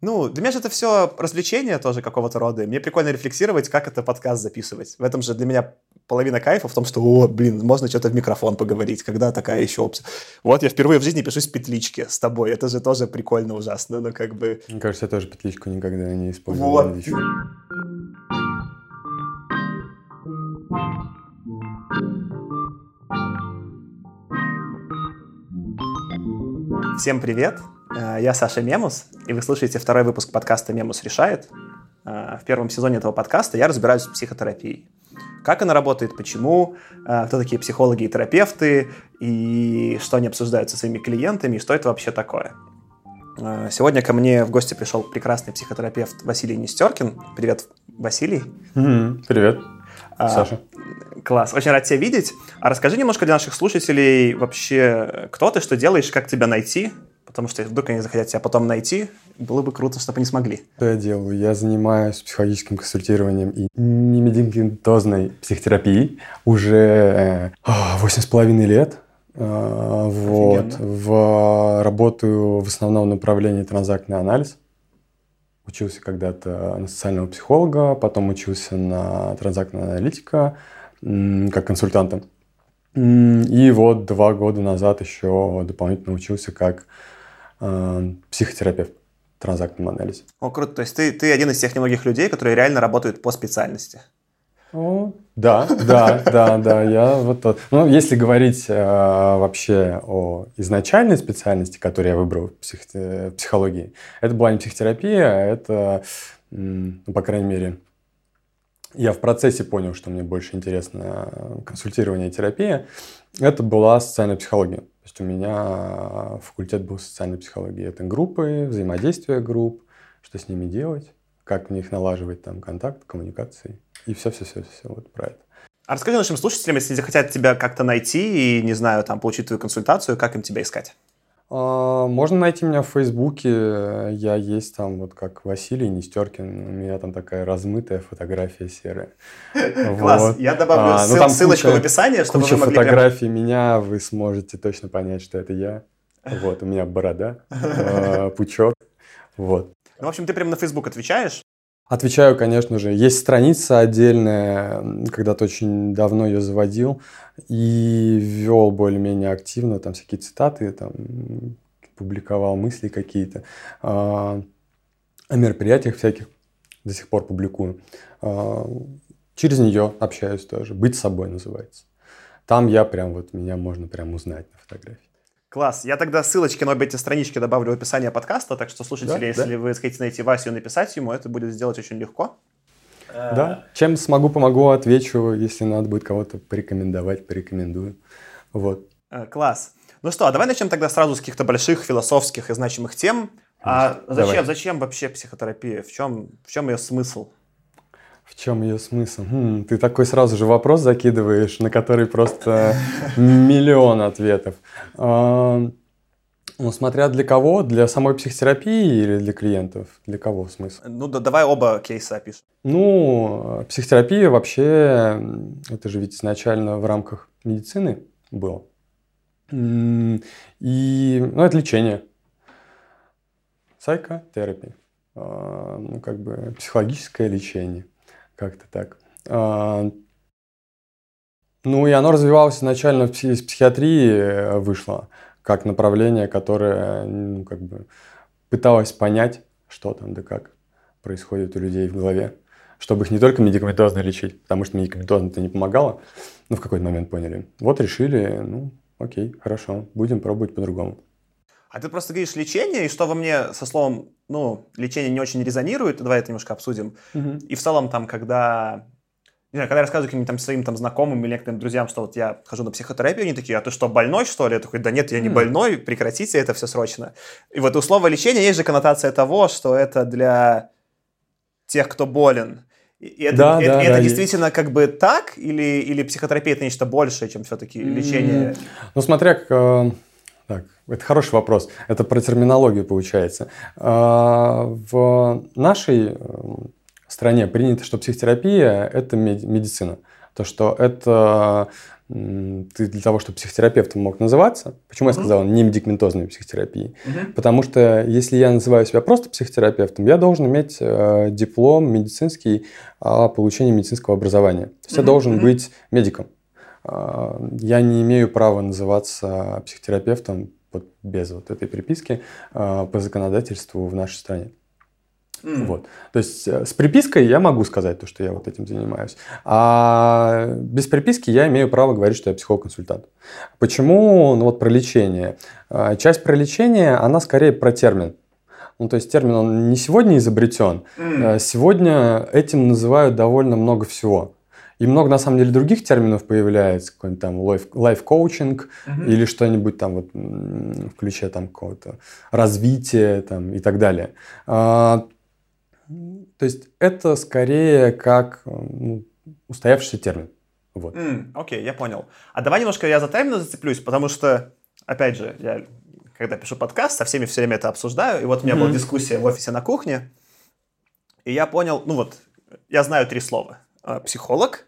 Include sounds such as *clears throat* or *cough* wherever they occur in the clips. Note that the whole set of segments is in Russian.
Ну, для меня же это все развлечение тоже какого-то рода. Мне прикольно рефлексировать, как это подкаст записывать. В этом же для меня половина кайфа в том, что, о, блин, можно что-то в микрофон поговорить, когда такая еще опция. Вот я впервые в жизни пишусь в петличке с тобой. Это же тоже прикольно ужасно, но как бы... Мне кажется, я тоже петличку никогда не использовал. Вот. Всем привет! Э, я Саша Мемус, и вы слушаете второй выпуск подкаста «Мемус решает». Э, в первом сезоне этого подкаста я разбираюсь в психотерапии. Как она работает, почему, э, кто такие психологи и терапевты, и что они обсуждают со своими клиентами, и что это вообще такое. Сегодня ко мне в гости пришел прекрасный психотерапевт Василий Нестеркин. Привет, Василий. Mm-hmm. Привет, а, Саша. Класс, очень рад тебя видеть. А расскажи немножко для наших слушателей вообще, кто ты, что делаешь, как тебя найти, потому что вдруг они захотят тебя потом найти, было бы круто, чтобы они смогли. Что я делаю? Я занимаюсь психологическим консультированием и немедикаментозной психотерапией уже э, восемь с половиной лет. Э, вот. В, работаю в основном направлении транзактный анализ. Учился когда-то на социального психолога, потом учился на транзактного аналитика как консультантом. И вот два года назад еще дополнительно учился как э, психотерапевт в транзактном анализе. О, круто. То есть ты, ты один из тех немногих людей, которые реально работают по специальности. О, да, да, да, да, я вот тот. Ну, если говорить э, вообще о изначальной специальности, которую я выбрал в псих, э, психологии, это была не психотерапия, а это, ну, по крайней мере, я в процессе понял, что мне больше интересно консультирование и терапия, это была социальная психология. То есть у меня факультет был социальной психологии. Это группы, взаимодействие групп, что с ними делать, как в них налаживать там контакт, коммуникации. И все-все-все-все вот про это. А расскажи нашим слушателям, если захотят тебя как-то найти и, не знаю, там, получить твою консультацию, как им тебя искать? А, можно найти меня в Фейсбуке. Я есть там, вот как Василий Нестеркин. У меня там такая размытая фотография серая. *laughs* Класс. Я добавлю а, ну, ссылочку в описании, чтобы куча вы могли фотографий меня, вы сможете точно понять, что это я. Вот, у меня борода, *laughs* а, пучок. Вот. Ну, в общем, ты прямо на Facebook отвечаешь? Отвечаю, конечно же. Есть страница отдельная, когда-то очень давно ее заводил и вел более-менее активно там всякие цитаты, там, публиковал мысли какие-то а, о мероприятиях всяких, до сих пор публикую. А, через нее общаюсь тоже. «Быть собой» называется. Там я прям, вот меня можно прям узнать на фотографии. Класс. Я тогда ссылочки на обе эти странички добавлю в описание подкаста, так что, слушатели, да, если да. вы хотите найти Васю и написать ему, это будет сделать очень легко. Да, чем смогу, помогу, отвечу, если надо будет кого-то порекомендовать, порекомендую. Вот. Э, класс. Ну что, а давай начнем тогда сразу с каких-то больших философских и значимых тем. А зачем, зачем вообще психотерапия? В чем, в чем ее смысл? В чем ее смысл? Хм, ты такой сразу же вопрос закидываешь, на который просто миллион ответов. А, ну, смотря для кого, для самой психотерапии или для клиентов, для кого смысл? Ну, да, давай оба кейса опишем. Ну, психотерапия вообще, это же ведь изначально в рамках медицины было. И, ну, это лечение. Психотерапия. А, ну, как бы психологическое лечение. Как-то так. А, ну, и оно развивалось изначально из психиатрии, э, вышло как направление, которое, ну, как бы пыталось понять, что там да как происходит у людей в голове, чтобы их не только медикаментозно лечить, потому что медикаментозно это не помогало, но в какой-то момент поняли. Вот решили, ну, окей, хорошо, будем пробовать по-другому. А ты просто говоришь лечение, и что во мне со словом, ну, лечение не очень резонирует, давай это немножко обсудим. Угу. И в целом там, когда не знаю, когда я рассказываю каким-нибудь там своим там знакомым или некоторым друзьям, что вот я хожу на психотерапию, они такие, а ты что, больной, что ли? Я такой, да нет, я не больной, прекратите это все срочно. И вот у слова лечение есть же коннотация того, что это для тех, кто болен. И это, да, это, да, это да, действительно есть. как бы так, или, или психотерапия это нечто большее, чем все-таки лечение? Ну, смотря как... Это хороший вопрос. Это про терминологию получается. А, в нашей э, стране принято, что психотерапия – это медицина. то, что это ты для того, чтобы психотерапевтом мог называться, почему mm-hmm. я сказал не медикаментозной психотерапии? Mm-hmm. Потому что если я называю себя просто психотерапевтом, я должен иметь э, диплом медицинский о получении медицинского образования. То есть mm-hmm. я должен mm-hmm. быть медиком. Э, я не имею права называться психотерапевтом вот, без вот этой приписки э, по законодательству в нашей стране. Mm. Вот. То есть э, с припиской я могу сказать то, что я вот этим занимаюсь. А без приписки я имею право говорить, что я психолог-консультант. Почему? Ну вот про лечение. А, часть про лечение, она скорее про термин. Ну, то есть термин, он не сегодня изобретен. Mm. Сегодня этим называют довольно много всего. И много, на самом деле, других терминов появляется, какой-нибудь там лайф-коучинг mm-hmm. или что-нибудь там вот в ключе там какого-то развития там, и так далее. А, то есть это скорее как ну, устоявшийся термин. Вот. Mm, окей, я понял. А давай немножко я за термины зацеплюсь, потому что, опять же, я когда пишу подкаст, со всеми все время это обсуждаю. И вот у меня mm-hmm. была дискуссия в офисе на кухне, и я понял, ну вот, я знаю три слова. А, психолог,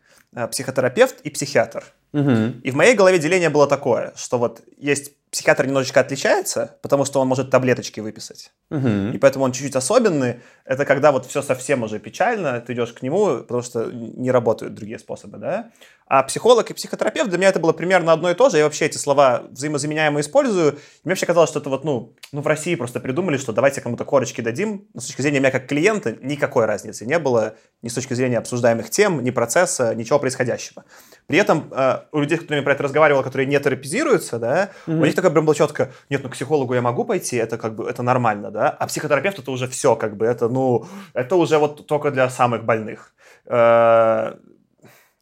психотерапевт и психиатр. Mm-hmm. И в моей голове деление было такое, что вот есть психиатр немножечко отличается, потому что он может таблеточки выписать. Угу. И поэтому он чуть-чуть особенный. Это когда вот все совсем уже печально, ты идешь к нему, потому что не работают другие способы, да? А психолог и психотерапевт, для меня это было примерно одно и то же. Я вообще эти слова взаимозаменяемо использую. И мне вообще казалось, что это вот, ну, ну, в России просто придумали, что давайте кому-то корочки дадим. Но с точки зрения меня как клиента никакой разницы не было ни с точки зрения обсуждаемых тем, ни процесса, ничего происходящего. При этом э, у людей, с которыми про это разговаривал, которые не терапизируются, да, mm-hmm. у них такое прям было четко, нет, ну к психологу я могу пойти, это как бы, это нормально, да, а психотерапевт это уже все, как бы, это, ну, это уже вот только для самых больных. Э,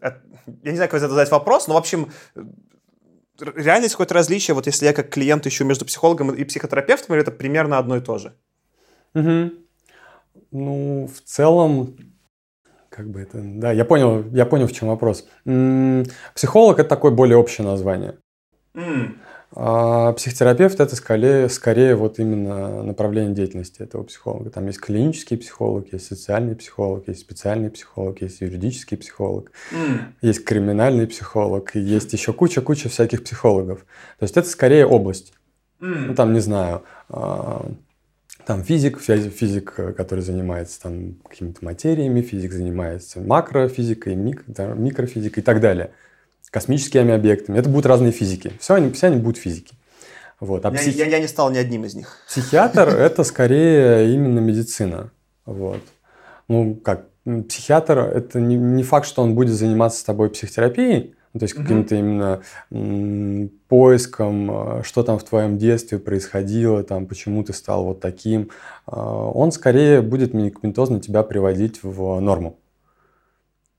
я не знаю, как задать вопрос, но, в общем, реально есть какое-то различие, вот если я как клиент ищу между психологом и психотерапевтом, или это примерно одно и то же? Угу. Ну, в целом, как бы это... Да, я понял, я понял, в чем вопрос. Психолог – это такое более общее название. Mm. А психотерапевт – это скорее, скорее вот именно направление деятельности этого психолога. Там есть клинический психолог, есть социальный психолог, есть специальный психолог, есть юридический психолог, mm. есть криминальный психолог, есть еще куча-куча всяких психологов. То есть это скорее область. Mm. Ну, там, не знаю, а, там физик, физик, э, который занимается там какими-то материями, физик занимается макрофизикой, мик, да, микрофизикой и так далее. Космическими объектами. Это будут разные физики. Все они, все они будут физики. Вот. А я, психи... я, я не стал ни одним из них. Психиатр *laughs* – это скорее именно медицина. Вот. Ну, как, психиатр – это не, не факт, что он будет заниматься с тобой психотерапией, то есть каким-то именно м, поиском, э, что там в твоем детстве происходило, там, почему ты стал вот таким, а, он скорее будет медикаментозно тебя приводить в норму.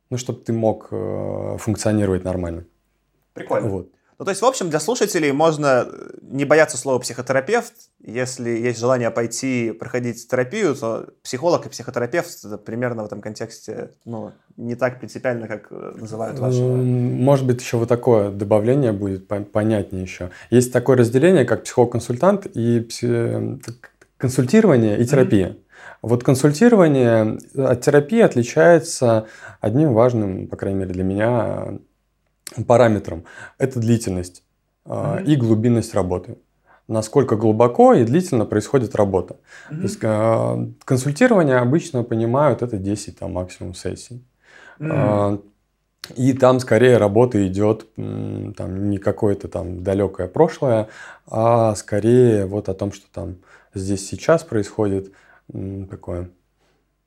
Ну, чтобы ты мог э, функционировать нормально. Прикольно. Вот. Ну, то есть, в общем, для слушателей можно э, не бояться слова психотерапевт. Если есть желание пойти проходить терапию, то психолог и психотерапевт это примерно в этом контексте ну, не так принципиально, как э, называют ваши. Может быть, еще вот такое добавление будет понятнее еще. Есть такое разделение, как психолог-консультант и пси... консультирование и терапия. Mm-hmm. Вот консультирование от терапии отличается одним важным, по крайней мере для меня, параметром – это длительность mm-hmm. и глубинность работы. Насколько глубоко и длительно происходит работа. Mm-hmm. То есть, э, консультирование обычно понимают это 10 там, максимум сессий. Mm-hmm. И там скорее работа идет там, не какое-то там далекое прошлое, а скорее вот о том, что там здесь сейчас происходит такое.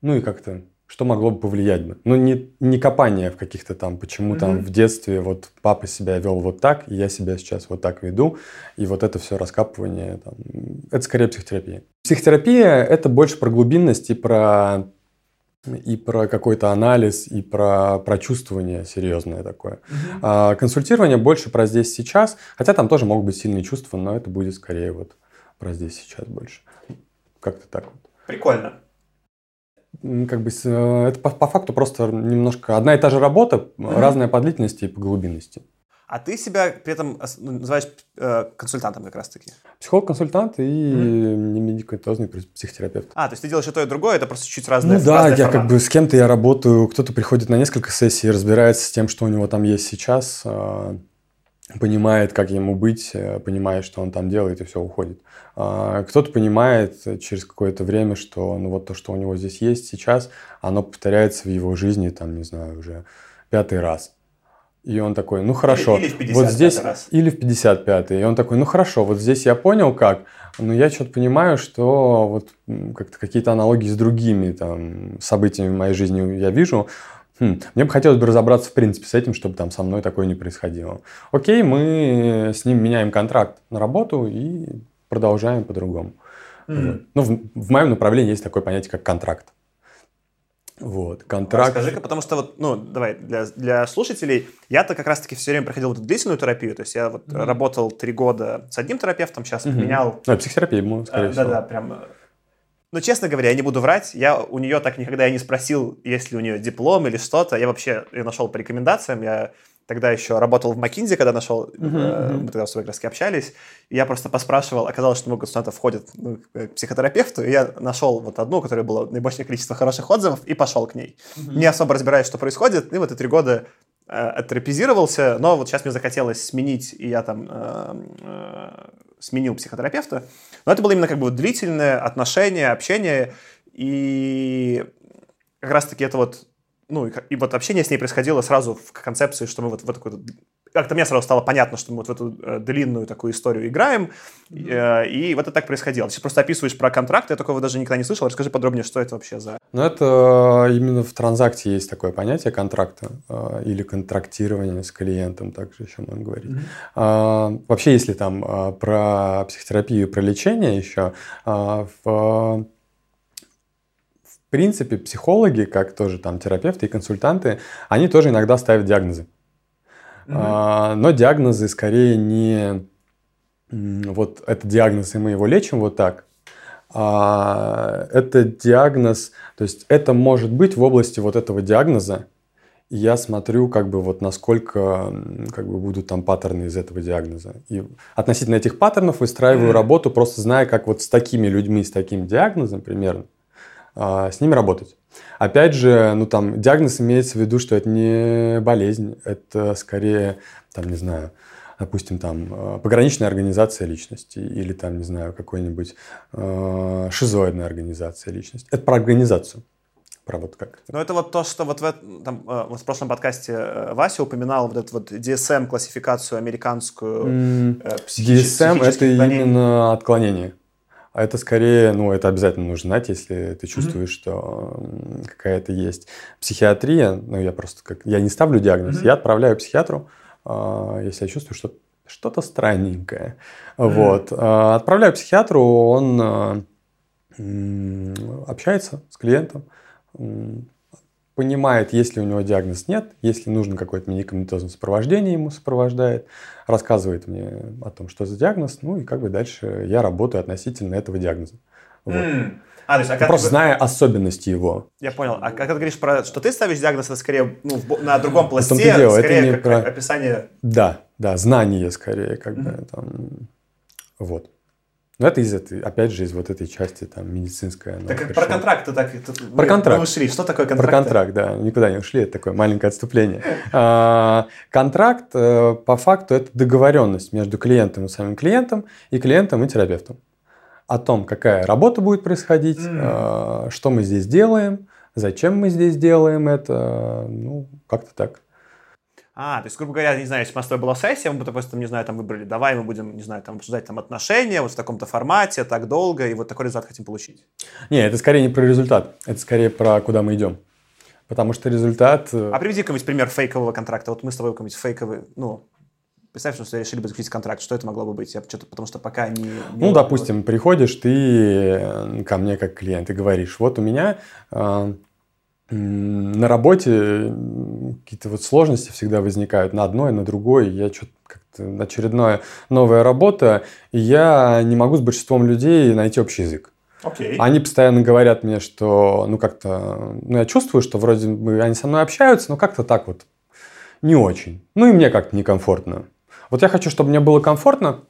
Ну и как-то что могло бы повлиять бы. Ну, не, не копание в каких-то там, почему mm-hmm. там в детстве вот папа себя вел вот так, и я себя сейчас вот так веду, и вот это все раскапывание, там, это скорее психотерапия. Психотерапия – это больше про глубинность и про и про какой-то анализ, и про прочувствование серьезное такое. Mm-hmm. А консультирование больше про здесь сейчас, хотя там тоже могут быть сильные чувства, но это будет скорее вот про здесь сейчас больше. Как-то так вот. Прикольно как бы э, это по, по факту просто немножко одна и та же работа, mm-hmm. разная по длительности и по глубинности. А ты себя при этом ну, называешь э, консультантом как раз-таки? Психолог-консультант и mm-hmm. немедикаментозный психотерапевт. А, то есть ты делаешь и то, и другое, это просто чуть разные Ну да, я как бы с кем-то я работаю, кто-то приходит на несколько сессий, разбирается с тем, что у него там есть сейчас, э, понимает, как ему быть, э, понимает, что он там делает, и все, уходит. А, кто-то понимает через какое-то время, что ну вот то, что у него здесь есть сейчас, оно повторяется в его жизни, там, не знаю, уже пятый раз. И он такой, ну хорошо, или, или в вот здесь раз. или в 55-й. И он такой, ну хорошо, вот здесь я понял как, но я что-то понимаю, что вот как-то какие-то аналогии с другими там событиями в моей жизни я вижу. Хм, мне бы хотелось бы разобраться в принципе с этим, чтобы там со мной такое не происходило. Окей, мы с ним меняем контракт на работу и продолжаем по-другому. Mm-hmm. Вот. Ну, в, в моем направлении есть такое понятие, как контракт. Вот, контракт. Расскажи-ка, потому что вот, ну, давай, для, для слушателей, я-то как раз-таки все время проходил вот эту длительную терапию, то есть я вот mm-hmm. работал три года с одним терапевтом, сейчас mm-hmm. поменял... Ну, психотерапия, ему, скорее а, всего. Да-да, прям... Но, честно говоря, я не буду врать, я у нее так никогда и не спросил, есть ли у нее диплом или что-то, я вообще ее нашел по рекомендациям, я тогда еще работал в Макинзе, когда нашел, uh-huh, мы тогда с тобой как общались, и я просто поспрашивал, оказалось, что много студентов входят ну, к психотерапевту, и я нашел вот одну, у которой было наибольшее количество хороших отзывов, и пошел к ней. Uh-huh. Не особо разбираясь, что происходит, и вот эти три года э, оттерапизировался, но вот сейчас мне захотелось сменить, и я там э, э, сменил психотерапевта. Но это было именно как бы длительное отношение, общение, и как раз-таки это вот ну, и, вот общение с ней происходило сразу в концепции, что мы вот в такую как-то мне сразу стало понятно, что мы вот в эту э, длинную такую историю играем, э, и вот это так происходило. Ты просто описываешь про контракт, я такого даже никогда не слышал. Расскажи подробнее, что это вообще за... Ну, это именно в транзакции есть такое понятие контракта э, или контрактирование с клиентом, также еще можно говорить. Mm-hmm. А, вообще, если там а, про психотерапию, про лечение еще, а, в принципе, психологи, как тоже там терапевты и консультанты, они тоже иногда ставят диагнозы. А, но диагнозы скорее не вот это диагноз, и мы его лечим вот так. А, это диагноз, то есть это может быть в области вот этого диагноза. И я смотрю, как бы вот насколько как бы будут там паттерны из этого диагноза. И относительно этих паттернов выстраиваю mm-hmm. работу, просто зная, как вот с такими людьми, с таким диагнозом примерно, а, с ними работать. Опять же, ну там диагноз имеется в виду, что это не болезнь, это скорее, там, не знаю, допустим, там а, пограничная организация личности или там, не знаю, какой-нибудь э, шизоидная организация личности. Это про организацию. Про вот как. Ну, это вот то, что вот в, там, вот в прошлом подкасте э, Вася упоминал вот эту вот DSM-классификацию американскую. Mm, психи- DSM – это именно отклонение. А это скорее, ну, это обязательно нужно знать, если ты чувствуешь, mm-hmm. что какая-то есть психиатрия. Ну, я просто как... Я не ставлю диагноз, mm-hmm. я отправляю психиатру, а, если я чувствую, что что-то странненькое. Mm-hmm. Вот. А, отправляю психиатру, он а, общается с клиентом, понимает, если у него диагноз нет, если нужно какое-то медикаментозное сопровождение, ему сопровождает, рассказывает мне о том, что за диагноз, ну и как бы дальше я работаю относительно этого диагноза. Вот. Mm. А, то есть, а как Просто ты... зная особенности его. Я понял. А когда ты говоришь про, что ты ставишь диагноз, это скорее ну, на другом пласте, дело, скорее это не как про... описание... Да, да, знание скорее, как mm-hmm. бы там... Вот. Но это из этой, опять же, из вот этой части там медицинская. Так как про контракт так про контракт. мы ушли. Что такое контракт? Про контракт, да, никуда не ушли, это такое маленькое отступление. А, контракт э, по факту это договоренность между клиентом и самим клиентом и клиентом и терапевтом о том, какая работа будет происходить, mm. что мы здесь делаем, зачем мы здесь делаем это, ну как-то так. А, то есть, грубо говоря, не знаю, если у нас с тобой была сессия, мы бы, допустим, не знаю, там выбрали, давай мы будем, не знаю, там обсуждать там отношения вот в таком-то формате, так долго, и вот такой результат хотим получить. Не, это скорее не про результат, это скорее про куда мы идем. Потому что результат... Э, а приведи какой-нибудь пример фейкового контракта. Вот мы с тобой какой-нибудь фейковый, ну, Представь, что решили бы заключить контракт. Что это могло бы быть? Я что-то, потому что пока не... не ну, допустим, приходишь ты э, ко мне как клиент и говоришь, вот у меня э, на работе какие-то вот сложности всегда возникают на одной, на другой. Я что-то как-то очередная новая работа, и я не могу с большинством людей найти общий язык. Okay. Они постоянно говорят мне, что, ну, как-то, ну, я чувствую, что вроде бы они со мной общаются, но как-то так вот не очень. Ну и мне как-то некомфортно. Вот я хочу, чтобы мне было комфортно,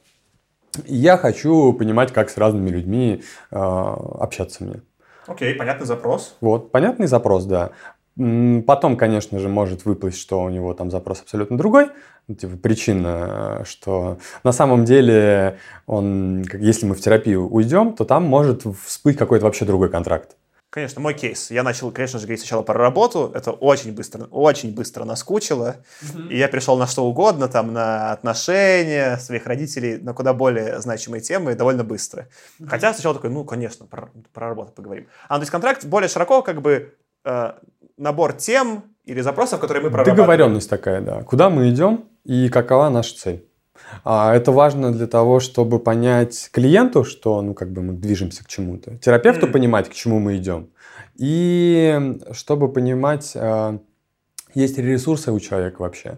и я хочу понимать, как с разными людьми э, общаться мне. Окей, понятный запрос. Вот, понятный запрос, да. Потом, конечно же, может выплыть, что у него там запрос абсолютно другой. Типа причина, что на самом деле он, если мы в терапию уйдем, то там может всплыть какой-то вообще другой контракт. Конечно, мой кейс. Я начал, конечно же, говорить сначала про работу. Это очень быстро, очень быстро наскучило. Mm-hmm. И я пришел на что угодно, там, на отношения своих родителей, на куда более значимые темы довольно быстро. Mm-hmm. Хотя сначала такой, ну, конечно, про, про работу поговорим. А, ну, то есть контракт более широко, как бы, э, набор тем или запросов, которые мы прорабатываем. Договоренность такая, да. Куда мы идем и какова наша цель. А это важно для того, чтобы понять клиенту, что ну, как бы мы движемся к чему-то, терапевту mm. понимать, к чему мы идем, и чтобы понимать, а, есть ли ресурсы у человека вообще.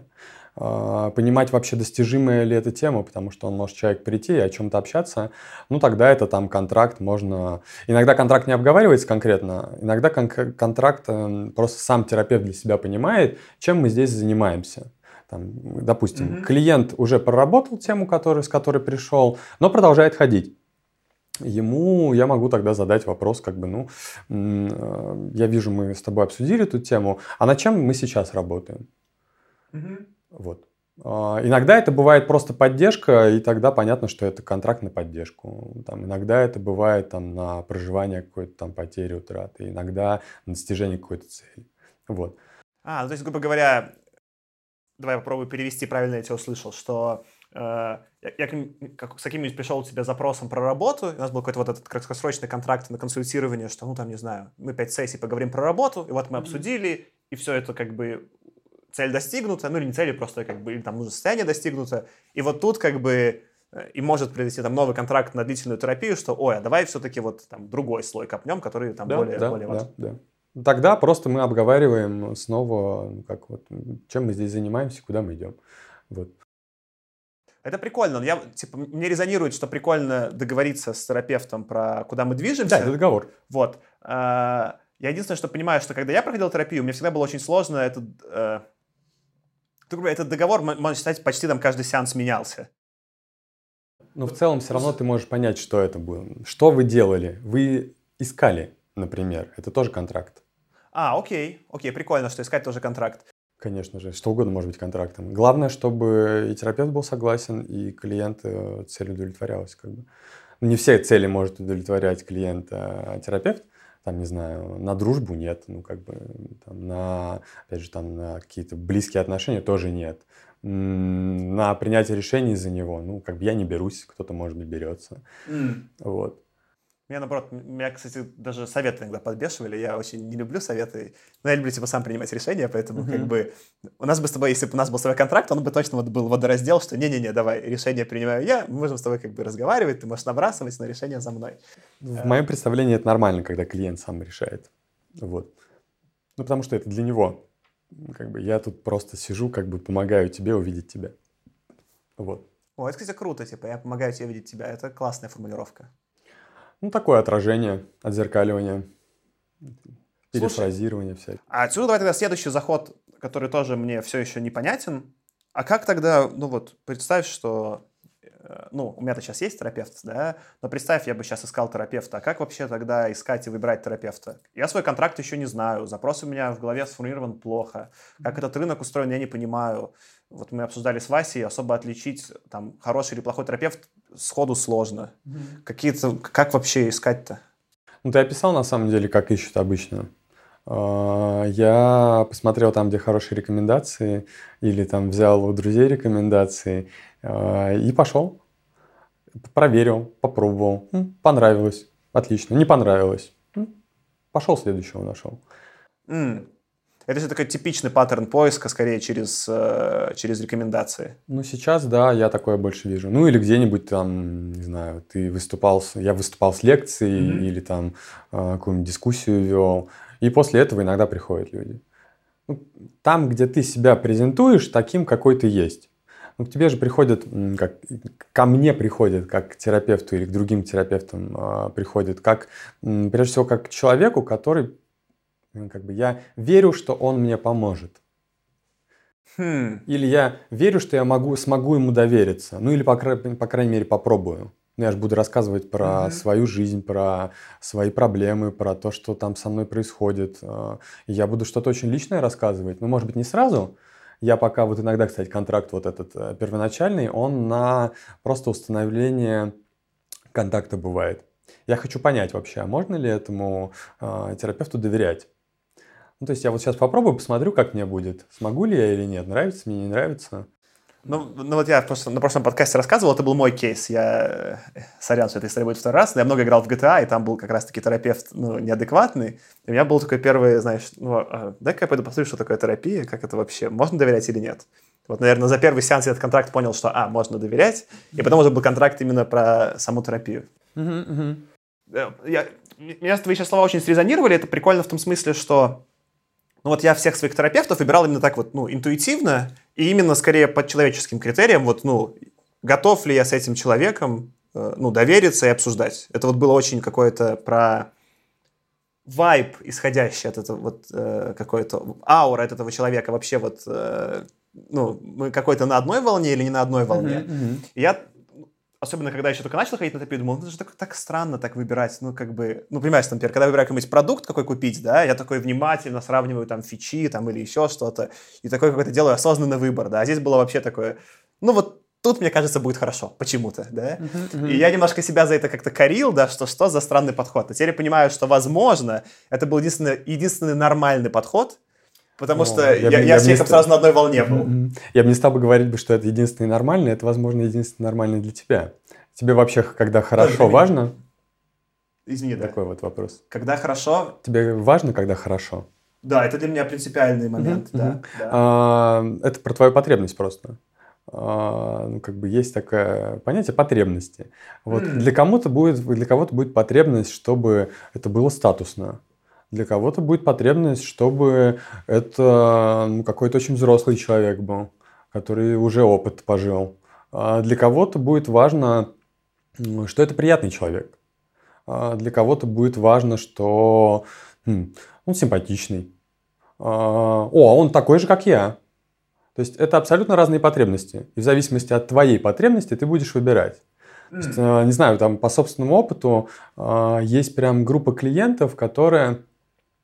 А, понимать вообще достижимая ли эта тема, потому что он может человек прийти и о чем-то общаться, ну тогда это там контракт можно... Иногда контракт не обговаривается конкретно, иногда кон- контракт эм, просто сам терапевт для себя понимает, чем мы здесь занимаемся. Там, допустим, mm-hmm. клиент уже проработал тему, который, с которой пришел, но продолжает ходить. Ему я могу тогда задать вопрос, как бы, ну, э, я вижу, мы с тобой обсудили эту тему, а над чем мы сейчас работаем? Mm-hmm. Вот. А, иногда это бывает просто поддержка, и тогда понятно, что это контракт на поддержку. Там, иногда это бывает там, на проживание какой-то там потери, утраты, иногда на достижение какой-то цели. Вот. А, ну, то есть, грубо говоря, давай я попробую перевести, правильно я тебя услышал, что э, я, я как, с каким-нибудь пришел у тебя запросом про работу, у нас был какой-то вот этот краткосрочный контракт на консультирование, что, ну, там, не знаю, мы пять сессий поговорим про работу, и вот мы обсудили, и все это как бы цель достигнута, ну или не цель, просто как бы, или там нужно состояние достигнуто, и вот тут как бы э, и может произойти там новый контракт на длительную терапию, что, ой, а давай все-таки вот там другой слой копнем, который там да, более, да, более важен. Да, да. Тогда просто мы обговариваем снова, ну, как вот, чем мы здесь занимаемся, куда мы идем. Вот. Это прикольно. Я, типа, мне резонирует, что прикольно договориться с терапевтом про куда мы движемся. Да, это договор. Вот. А, я единственное, что понимаю, что когда я проходил терапию, мне всегда было очень сложно этот, э, этот договор, можно считать, почти там каждый сеанс менялся. Но в целом все равно ты можешь понять, что это было. Что вы делали? Вы искали, например. Это тоже контракт. А, окей, окей, прикольно, что искать тоже контракт. Конечно же, что угодно может быть контрактом. Главное, чтобы и терапевт был согласен, и клиент э, цель удовлетворялась. Как бы. Не все цели может удовлетворять клиент, а терапевт. Там, не знаю, на дружбу нет, ну, как бы, там, на, опять же, там, на какие-то близкие отношения тоже нет. На принятие решений за него, ну, как бы я не берусь, кто-то, может быть, берется. Mm. Вот. Меня, наоборот, меня, кстати, даже советы иногда подбешивали. Я очень не люблю советы. Но я люблю, типа, сам принимать решения, поэтому, mm-hmm. как бы, у нас бы с тобой, если бы у нас был с тобой контракт, он бы точно вот был водораздел, что не-не-не, давай, решение принимаю я, мы можем с тобой, как бы, разговаривать, ты можешь набрасывать, но решение за мной. В моем представлении это нормально, когда клиент сам решает. Вот. Ну, потому что это для него. Как бы я тут просто сижу, как бы помогаю тебе увидеть тебя. Вот. О, это, кстати, круто, типа, я помогаю тебе видеть тебя. Это классная формулировка. Ну, такое отражение, отзеркаливание, перефразирование всякое. А отсюда давай тогда следующий заход, который тоже мне все еще непонятен. А как тогда, ну вот, представь, что ну, у меня-то сейчас есть терапевт, да, но представь, я бы сейчас искал терапевта, а как вообще тогда искать и выбирать терапевта? Я свой контракт еще не знаю, запрос у меня в голове сформулирован плохо, как этот рынок устроен, я не понимаю. Вот мы обсуждали с Васей, особо отличить, там, хороший или плохой терапевт сходу сложно. Mm-hmm. Какие-то, как вообще искать-то? Ну, ты описал, на самом деле, как ищут обычно. А, я посмотрел там, где хорошие рекомендации, или там взял у друзей рекомендации и пошел. Проверил, попробовал. Понравилось. Отлично. Не понравилось. Пошел следующего нашел. Mm. Это же такой типичный паттерн поиска, скорее через, э, через рекомендации. Ну, сейчас, да, я такое больше вижу. Ну, или где-нибудь там, не знаю, ты выступал, я выступал с лекцией mm-hmm. или там э, какую-нибудь дискуссию вел. И после этого иногда приходят люди. Ну, там, где ты себя презентуешь таким, какой ты есть. Ну, к тебе же приходят, как ко мне приходят, как к терапевту или к другим терапевтам э, приходят, как, прежде всего, как к человеку, который как бы я верю, что он мне поможет. Хм. Или я верю, что я могу, смогу ему довериться. Ну или, по, по крайней мере, попробую. Ну, я же буду рассказывать про mm свою жизнь, про свои проблемы, про то, что там со мной происходит. А, я буду что-то очень личное рассказывать. Ну, может быть, не сразу. Я пока вот иногда, кстати, контракт вот этот э, первоначальный, он на просто установление контакта бывает. Я хочу понять вообще, а можно ли этому э, терапевту доверять? Ну, то есть я вот сейчас попробую, посмотрю, как мне будет. Смогу ли я или нет, нравится мне, не нравится. Ну, ну вот я просто на прошлом подкасте рассказывал, это был мой кейс. Я, э, сорян, что эта история будет второй раз, но я много играл в GTA, и там был как раз-таки терапевт, ну, неадекватный. И у меня был такой первый, знаешь, ну, а, дай-ка я пойду посмотрю, что такое терапия, как это вообще, можно доверять или нет. Вот, наверное, за первый сеанс я этот контракт понял, что, а, можно доверять, и потом уже был контракт именно про саму терапию. Uh-huh, uh-huh. Я, меня твои сейчас слова очень срезонировали, это прикольно в том смысле, что ну вот я всех своих терапевтов выбирал именно так вот, ну, интуитивно, и именно скорее под человеческим критерием, вот, ну, готов ли я с этим человеком, э, ну, довериться и обсуждать. Это вот было очень какое-то про вайб, исходящий от этого вот э, какой-то аура от этого человека вообще вот э, ну мы какой-то на одной волне или не на одной волне. Uh-huh, uh-huh. я особенно когда еще только начал ходить на терапию, думал, ну, это же так, так странно так выбирать, ну, как бы, ну, понимаешь, например, когда я выбираю какой-нибудь продукт какой купить, да, я такой внимательно сравниваю там фичи там или еще что-то, и такой какой-то делаю осознанный выбор, да, а здесь было вообще такое, ну, вот тут, мне кажется, будет хорошо, почему-то, да, uh-huh, uh-huh. и я немножко себя за это как-то корил, да, что что за странный подход, а теперь я понимаю, что, возможно, это был единственный, единственный нормальный подход, Потому ну, что я, я, я, я с человеком сразу на одной волне был. Я бы не стал бы говорить, бы, что это единственный нормальный, это, возможно, единственный нормальный для тебя. Тебе вообще, когда хорошо, важно? Извини, да. Такой вот вопрос. Когда хорошо? Тебе важно, когда хорошо? Да, это для меня принципиальный момент, да. Да. А, это про твою потребность просто. А, ну, как бы есть такое понятие потребности. Вот mm. для кому-то будет, для кого-то будет потребность, чтобы это было статусно. Для кого-то будет потребность, чтобы это ну, какой-то очень взрослый человек был, который уже опыт пожил. А для кого-то будет важно, что это приятный человек. А для кого-то будет важно, что хм, он симпатичный. А, о, а он такой же, как я. То есть это абсолютно разные потребности. И в зависимости от твоей потребности ты будешь выбирать. Есть, не знаю, там по собственному опыту есть прям группа клиентов, которые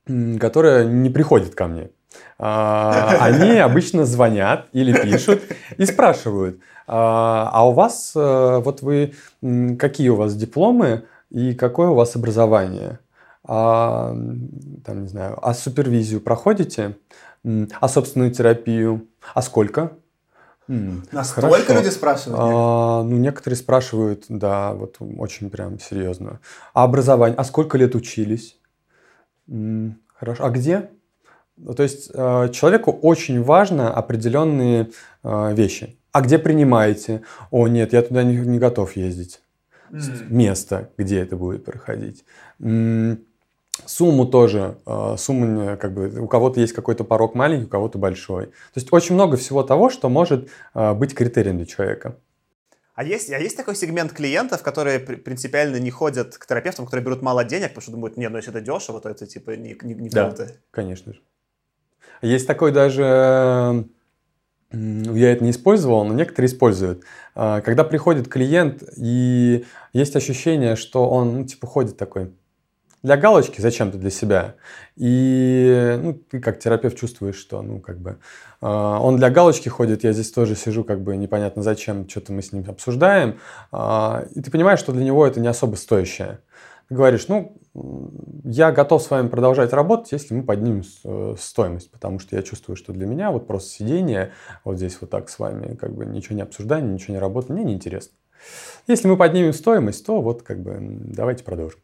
которые не приходят ко мне. А, они обычно звонят или пишут и спрашивают, а, а у вас, э, вот вы, какие у вас дипломы и какое у вас образование? А, там, не знаю, а супервизию проходите? А собственную терапию? А сколько? Настолько люди спрашивают? А, ну, некоторые спрашивают, да, вот очень прям серьезно. А образование? А сколько лет учились? Хорошо. А где? Ну, то есть э, человеку очень важно определенные э, вещи. А где принимаете? О, нет, я туда не, не готов ездить. Mm. Место, где это будет проходить. Сумму тоже. Э, сумму, как бы, у кого-то есть какой-то порог маленький, у кого-то большой. То есть очень много всего того, что может быть критерием для человека. А есть, а есть такой сегмент клиентов, которые принципиально не ходят к терапевтам, которые берут мало денег, потому что думают, нет, ну если это дешево, то это типа не, не, не да, круто. конечно же. Есть такой даже, я это не использовал, но некоторые используют. А, когда приходит клиент и есть ощущение, что он ну, типа ходит такой, для галочки зачем-то для себя. И ну, ты как терапевт чувствуешь, что ну, как бы, э, он для галочки ходит, я здесь тоже сижу, как бы непонятно зачем, что-то мы с ним обсуждаем. Э, и ты понимаешь, что для него это не особо стоящее. Ты говоришь, ну, я готов с вами продолжать работать, если мы поднимем э, стоимость, потому что я чувствую, что для меня вот просто сидение вот здесь вот так с вами, как бы ничего не обсуждание, ничего не работа, мне неинтересно. Если мы поднимем стоимость, то вот как бы давайте продолжим.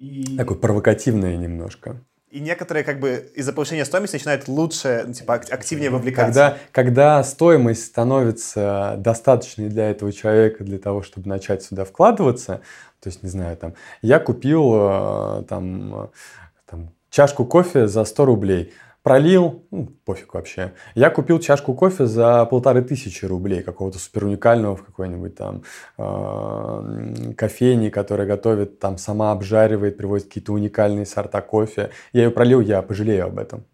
И... Такое провокативное немножко. И некоторые как бы из-за повышения стоимости начинают лучше, ну, типа активнее вовлекаться. Когда, когда стоимость становится достаточной для этого человека, для того, чтобы начать сюда вкладываться, то есть, не знаю, там, я купил э, там, там, чашку кофе за 100 рублей – пролил, ну, пофиг вообще. Я купил чашку кофе за полторы тысячи рублей, какого-то супер уникального в какой-нибудь там э, кофейне, которая готовит, там сама обжаривает, привозит какие-то уникальные сорта кофе. Я ее пролил, я пожалею об этом.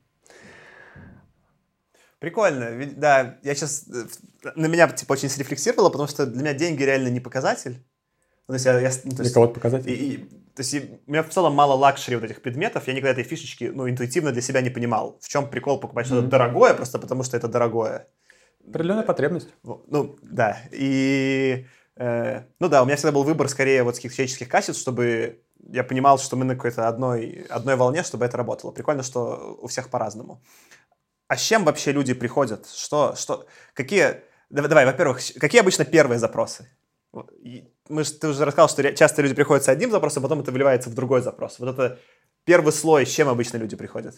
Прикольно. Да, я сейчас... Э, на меня, типа, очень срефлексировало, потому что для меня деньги реально не показатель. Ну, то есть я, я, ну, то есть, для кого-то показатель? И, и, то есть у меня в целом мало luxury вот этих предметов, я никогда этой фишечки, ну, интуитивно для себя не понимал. В чем прикол покупать mm-hmm. что-то дорогое, просто потому что это дорогое. Определенная потребность. Ну, да. И, э, ну да, у меня всегда был выбор скорее вот таких человеческих качеств, чтобы я понимал, что мы на какой-то одной, одной волне, чтобы это работало. Прикольно, что у всех по-разному. А с чем вообще люди приходят? Что, что, какие... Давай, давай во-первых, какие обычно первые запросы? Мы, ты уже рассказал, что часто люди приходят с одним запросом, а потом это вливается в другой запрос. Вот это первый слой, с чем обычно люди приходят?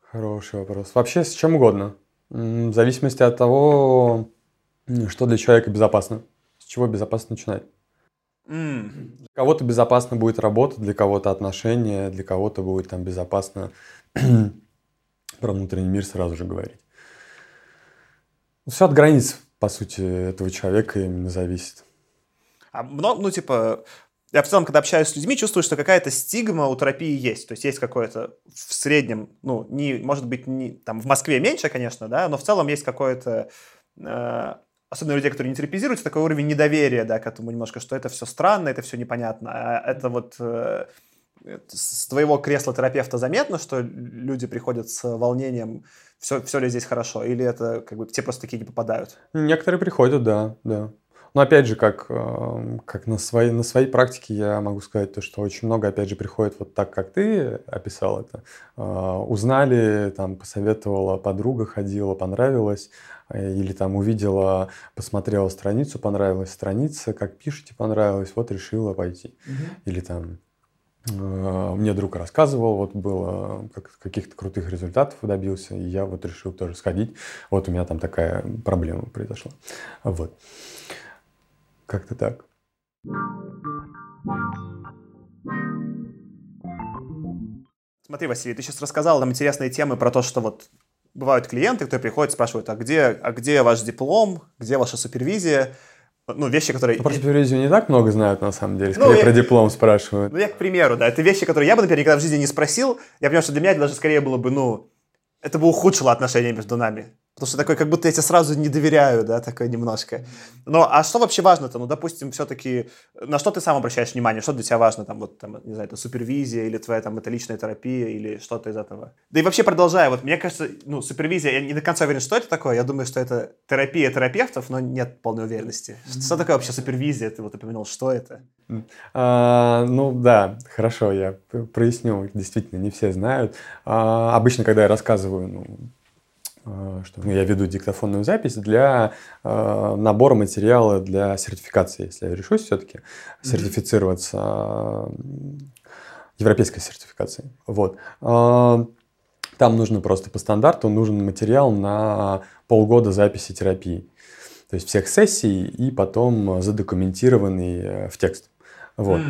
Хороший вопрос. Вообще с чем угодно. В зависимости от того, что для человека безопасно. С чего безопасно начинать. Mm. Для кого-то безопасно будет работа, для кого-то отношения, для кого-то будет там безопасно *clears throat* про внутренний мир сразу же говорить. Все от границ, по сути, этого человека именно зависит. А много, ну, типа, я в целом, когда общаюсь с людьми, чувствую, что какая-то стигма у терапии есть. То есть есть какое-то в среднем, ну, не, может быть, не, там в Москве меньше, конечно, да, но в целом есть какое-то, э, особенно людей, которые не терапизируются, такой уровень недоверия, да, к этому немножко, что это все странно, это все непонятно. А это вот э, с твоего кресла терапевта заметно, что люди приходят с волнением, все, все ли здесь хорошо, или это как бы те просто такие не попадают? Некоторые приходят, да, да. Но опять же, как, эм, как на, своей, на своей практике я могу сказать, то, что очень много, опять же, приходит вот так, как ты описал это. Э, узнали, там, посоветовала подруга, ходила, понравилось, э, или там увидела, посмотрела страницу, понравилась страница, как пишете, понравилось, вот решила пойти. Угу. Или там э, мне друг рассказывал, вот было как, каких-то крутых результатов добился, и я вот решил тоже сходить. Вот у меня там такая проблема произошла. Вот. Как-то так. Смотри, Василий, ты сейчас рассказал нам интересные темы про то, что вот бывают клиенты, которые приходят, спрашивают, а где, а где ваш диплом, где ваша супервизия? Ну, вещи, которые... Ну, про супервизию не так много знают, на самом деле. Скорее, ну, про я... диплом спрашивают. Ну, я, к примеру, да. Это вещи, которые я бы, например, никогда в жизни не спросил. Я понимаю, что для меня это даже скорее было бы, ну... Это бы ухудшило отношения между нами. Потому что такой, как будто я тебе сразу не доверяю, да, такое немножко. Но, а что вообще важно-то? Ну, допустим, все-таки, на что ты сам обращаешь внимание? Что для тебя важно? Там, вот, там, не знаю, это супервизия или твоя, там, это личная терапия или что-то из этого? Да и вообще, продолжая, вот, мне кажется, ну, супервизия, я не до конца уверен, что это такое. Я думаю, что это терапия терапевтов, но нет полной уверенности. Что такое вообще супервизия? Ты вот упомянул, что это? А, ну, да, хорошо, я проясню. Действительно, не все знают. А, обычно, когда я рассказываю, ну, что я веду диктофонную запись для э, набора материала для сертификации, если я решусь все-таки сертифицироваться э, европейской сертификацией. Вот. Э, там нужно просто по стандарту нужен материал на полгода записи терапии. То есть всех сессий и потом задокументированный э, в текст. Вот.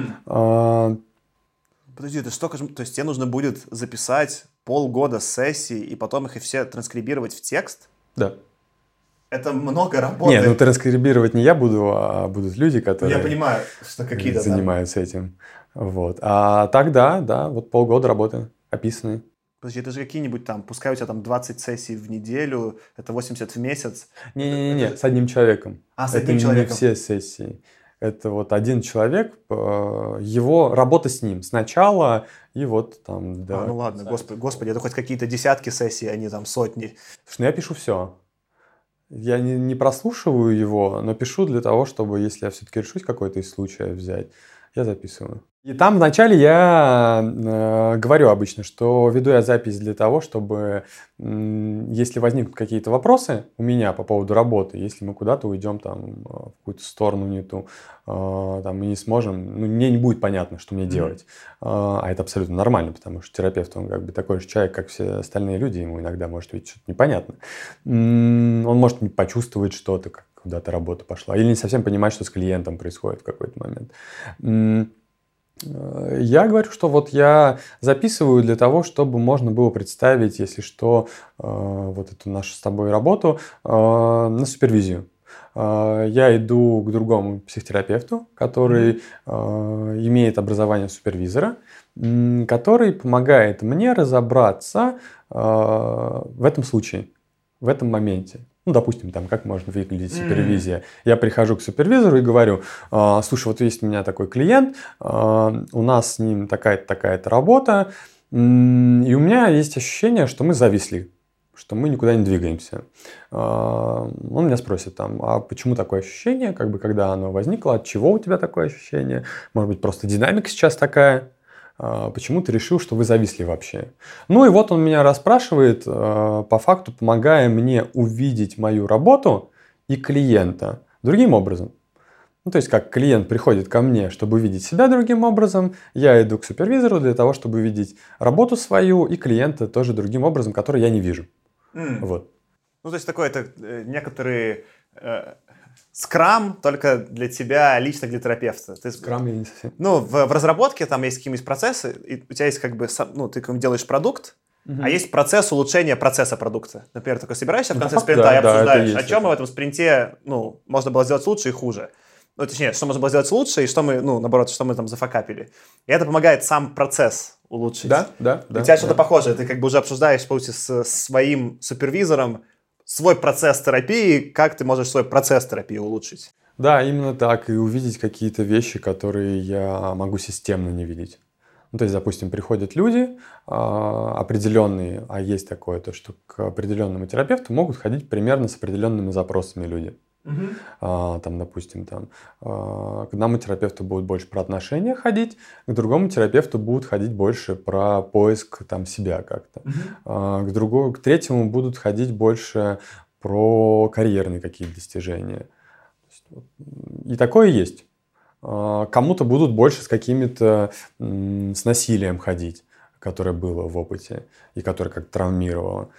Подожди, это же... То есть тебе нужно будет записать полгода сессий и потом их и все транскрибировать в текст? Да. Это много работы. Нет, ну транскрибировать не я буду, а будут люди, которые... Я понимаю, что какие-то... Занимаются да. этим. Вот. А так, да, да, вот полгода работы описаны. Подожди, это же какие-нибудь там, пускай у тебя там 20 сессий в неделю, это 80 в месяц. Не-не-не, это... с одним человеком. А, с одним это человеком. не все сессии. Это вот один человек, э, его работа с ним сначала и вот там... Да, а, ну ладно, господи, господи, это хоть какие-то десятки сессий, а не там сотни. Слушай, ну я пишу все. Я не, не прослушиваю его, но пишу для того, чтобы, если я все-таки решусь какой-то из случаев взять, я записываю. И там вначале я э, говорю обычно, что веду я запись для того, чтобы, э, если возникнут какие-то вопросы у меня по поводу работы, если мы куда-то уйдем там в какую-то сторону не ту, э, там мы не сможем, ну, мне не будет понятно, что мне делать. Mm-hmm. А это абсолютно нормально, потому что терапевт, он как бы такой же человек, как все остальные люди, ему иногда может быть что-то непонятно. Он может не почувствовать что-то, как куда-то работа пошла, или не совсем понимать, что с клиентом происходит в какой-то момент. Я говорю, что вот я записываю для того, чтобы можно было представить, если что, э, вот эту нашу с тобой работу э, на супервизию. Э, я иду к другому психотерапевту, который имеет образование супервизора, который помогает мне разобраться в этом случае. в этом моменте. Ну, допустим, там, как можно выглядеть супервизия. Mm. Я прихожу к супервизору и говорю, «А, слушай, вот есть у меня такой клиент, а, у нас с ним такая-то, такая-то работа, и у меня есть ощущение, что мы зависли, что мы никуда не двигаемся. А, он меня спросит там, а почему такое ощущение, как бы когда оно возникло, от чего у тебя такое ощущение? Может быть, просто динамика сейчас такая? А, почему ты решил, что вы зависли вообще? Ну и вот он меня расспрашивает, а, по факту помогая мне увидеть мою работу и клиента другим образом. Ну, то есть, как клиент приходит ко мне, чтобы увидеть себя другим образом, я иду к супервизору для того, чтобы увидеть работу свою и клиента тоже другим образом, который я не вижу. Mm. Вот. Ну, то есть, такое это э, некоторые э, Скрам только для тебя, лично для терапевта. Ты, Скрам я не совсем. Ну, в, в разработке там есть какие-нибудь процессы, и у тебя есть как бы, ну, ты делаешь продукт, Угу. А есть процесс улучшения процесса продукта. Например, такой собираешься в конце да, спринта да, и обсуждаешь, да, о чем мы в этом спринте, ну, можно было сделать лучше и хуже. Ну, точнее, что можно было сделать лучше, и что мы, ну, наоборот, что мы там зафакапили. И это помогает сам процесс улучшить. Да, да, да. У тебя да. что-то похожее. Ты как бы уже обсуждаешь, по сути, с своим супервизором, свой процесс терапии, как ты можешь свой процесс терапии улучшить. Да, именно так. И увидеть какие-то вещи, которые я могу системно не видеть. Ну, то есть, допустим, приходят люди а, определенные, а есть такое, то, что к определенному терапевту могут ходить примерно с определенными запросами люди. Угу. А, там, допустим, там, а, к одному терапевту будут больше про отношения ходить, к другому терапевту будут ходить больше про поиск там, себя как-то. Угу. А, к, другому, к третьему будут ходить больше про карьерные какие-то достижения. И такое есть. А, кому-то будут больше с какими-то, с насилием ходить, которое было в опыте и которое как травмировало.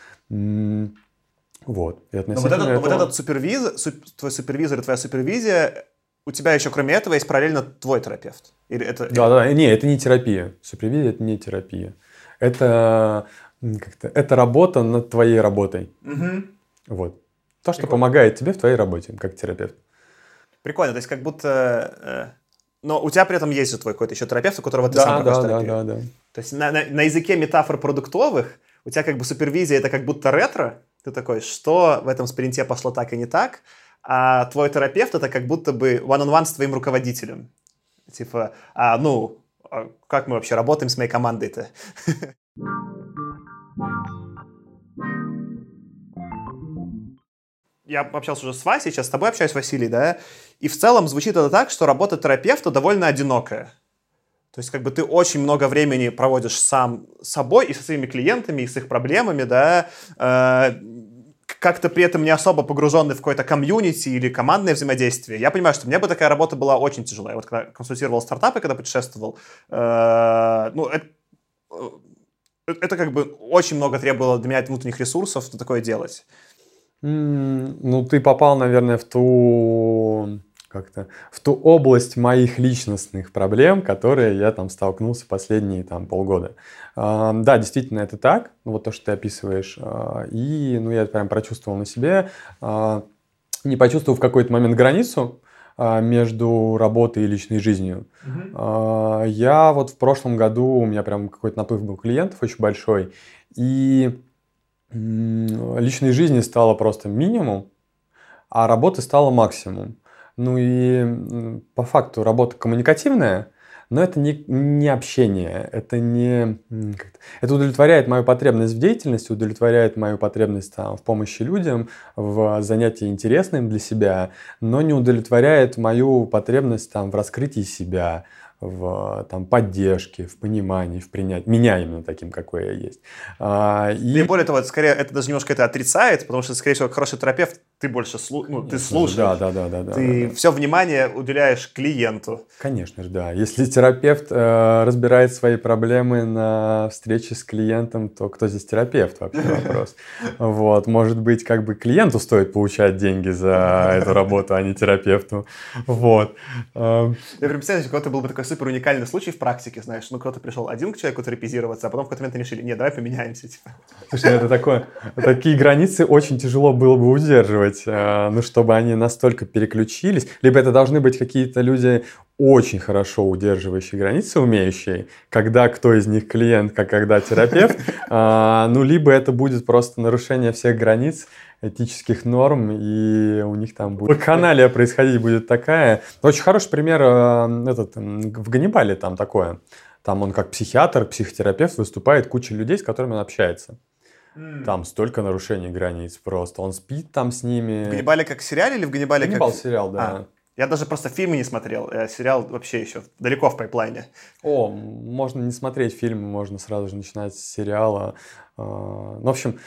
Вот. И Но вот этот, этого... вот этот супервизор, суп, твой супервизор и твоя супервизия, у тебя еще кроме этого есть параллельно твой терапевт? Или это... Да, да, не, это не терапия. Супервизия это не терапия. Это как-то, это работа над твоей работой. Угу. Вот. То, что Прикольно. помогает тебе в твоей работе, как терапевт. Прикольно, то есть как будто... Э, но у тебя при этом есть же твой какой-то еще терапевт, у которого ты да, сам да, да, да, да. То есть на, на, на языке метафор продуктовых у тебя как бы супервизия это как будто ретро, ты такой, что в этом спринте пошло так и не так, а твой терапевт это как будто бы one-on-one с твоим руководителем. Типа, а, ну, а как мы вообще работаем с моей командой-то? *laughs* Я общался уже с Васей, сейчас с тобой общаюсь, Василий, да? И в целом звучит это так, что работа терапевта довольно одинокая. То есть, как бы ты очень много времени проводишь сам с собой и со своими клиентами, и с их проблемами, да, э, как-то при этом не особо погруженный в какое-то комьюнити или командное взаимодействие. Я понимаю, что мне бы такая работа была очень тяжелая. Вот когда консультировал стартапы, когда путешествовал, э, ну, это, э, это как бы очень много требовало для меня внутренних ресурсов, что такое делать. Ну, ты попал, наверное, в ту как-то в ту область моих личностных проблем, которые я там столкнулся последние там полгода. А, да, действительно это так, ну, вот то, что ты описываешь. А, и ну, я прям прочувствовал на себе. А, не почувствовал в какой-то момент границу между работой и личной жизнью. Угу. Я вот в прошлом году, у меня прям какой-то наплыв был клиентов очень большой, и личной жизни стало просто минимум, а работы стало максимум. Ну и по факту работа коммуникативная, но это не, не общение, это не... Это удовлетворяет мою потребность в деятельности, удовлетворяет мою потребность там, в помощи людям, в занятии интересным для себя, но не удовлетворяет мою потребность там, в раскрытии себя, в там, поддержке, в понимании, в принятии. Меня именно таким, какой я есть. А, и... и более того, это скорее, это даже немножко это отрицает, потому что, скорее всего, хороший терапевт, ты больше слу... ну, ты слушаешь. Да, да, да, да. Ты да, все внимание уделяешь клиенту. Конечно же, да. Если терапевт э, разбирает свои проблемы на встрече с клиентом, то кто здесь терапевт вообще вопрос? *laughs* Вот, может быть, как бы клиенту стоит получать деньги за эту работу, а не терапевту. Вот. Я представляю, что это был бы такой супер уникальный случай в практике, знаешь, ну кто-то пришел один к человеку терапизироваться, а потом в какой-то момент решили, нет, давай поменяемся. Типа. Слушай, это такое, такие границы очень тяжело было бы удерживать сделать, э, ну, чтобы они настолько переключились. Либо это должны быть какие-то люди очень хорошо удерживающие границы, умеющие, когда кто из них клиент, как когда терапевт, *laughs* а, ну, либо это будет просто нарушение всех границ, этических норм, и у них там будет каналия происходить будет такая. Очень хороший пример э, этот, в Ганнибале там такое. Там он как психиатр, психотерапевт выступает, куча людей, с которыми он общается. Mm. Там столько нарушений границ просто. Он спит там с ними. В Ганнибале как в сериале или в Ганнибале Ганнибал как... сериал, да. А, я даже просто фильмы не смотрел. Э, сериал вообще еще далеко в пайплайне. О, можно не смотреть фильмы, можно сразу же начинать с сериала. А, ну, в общем,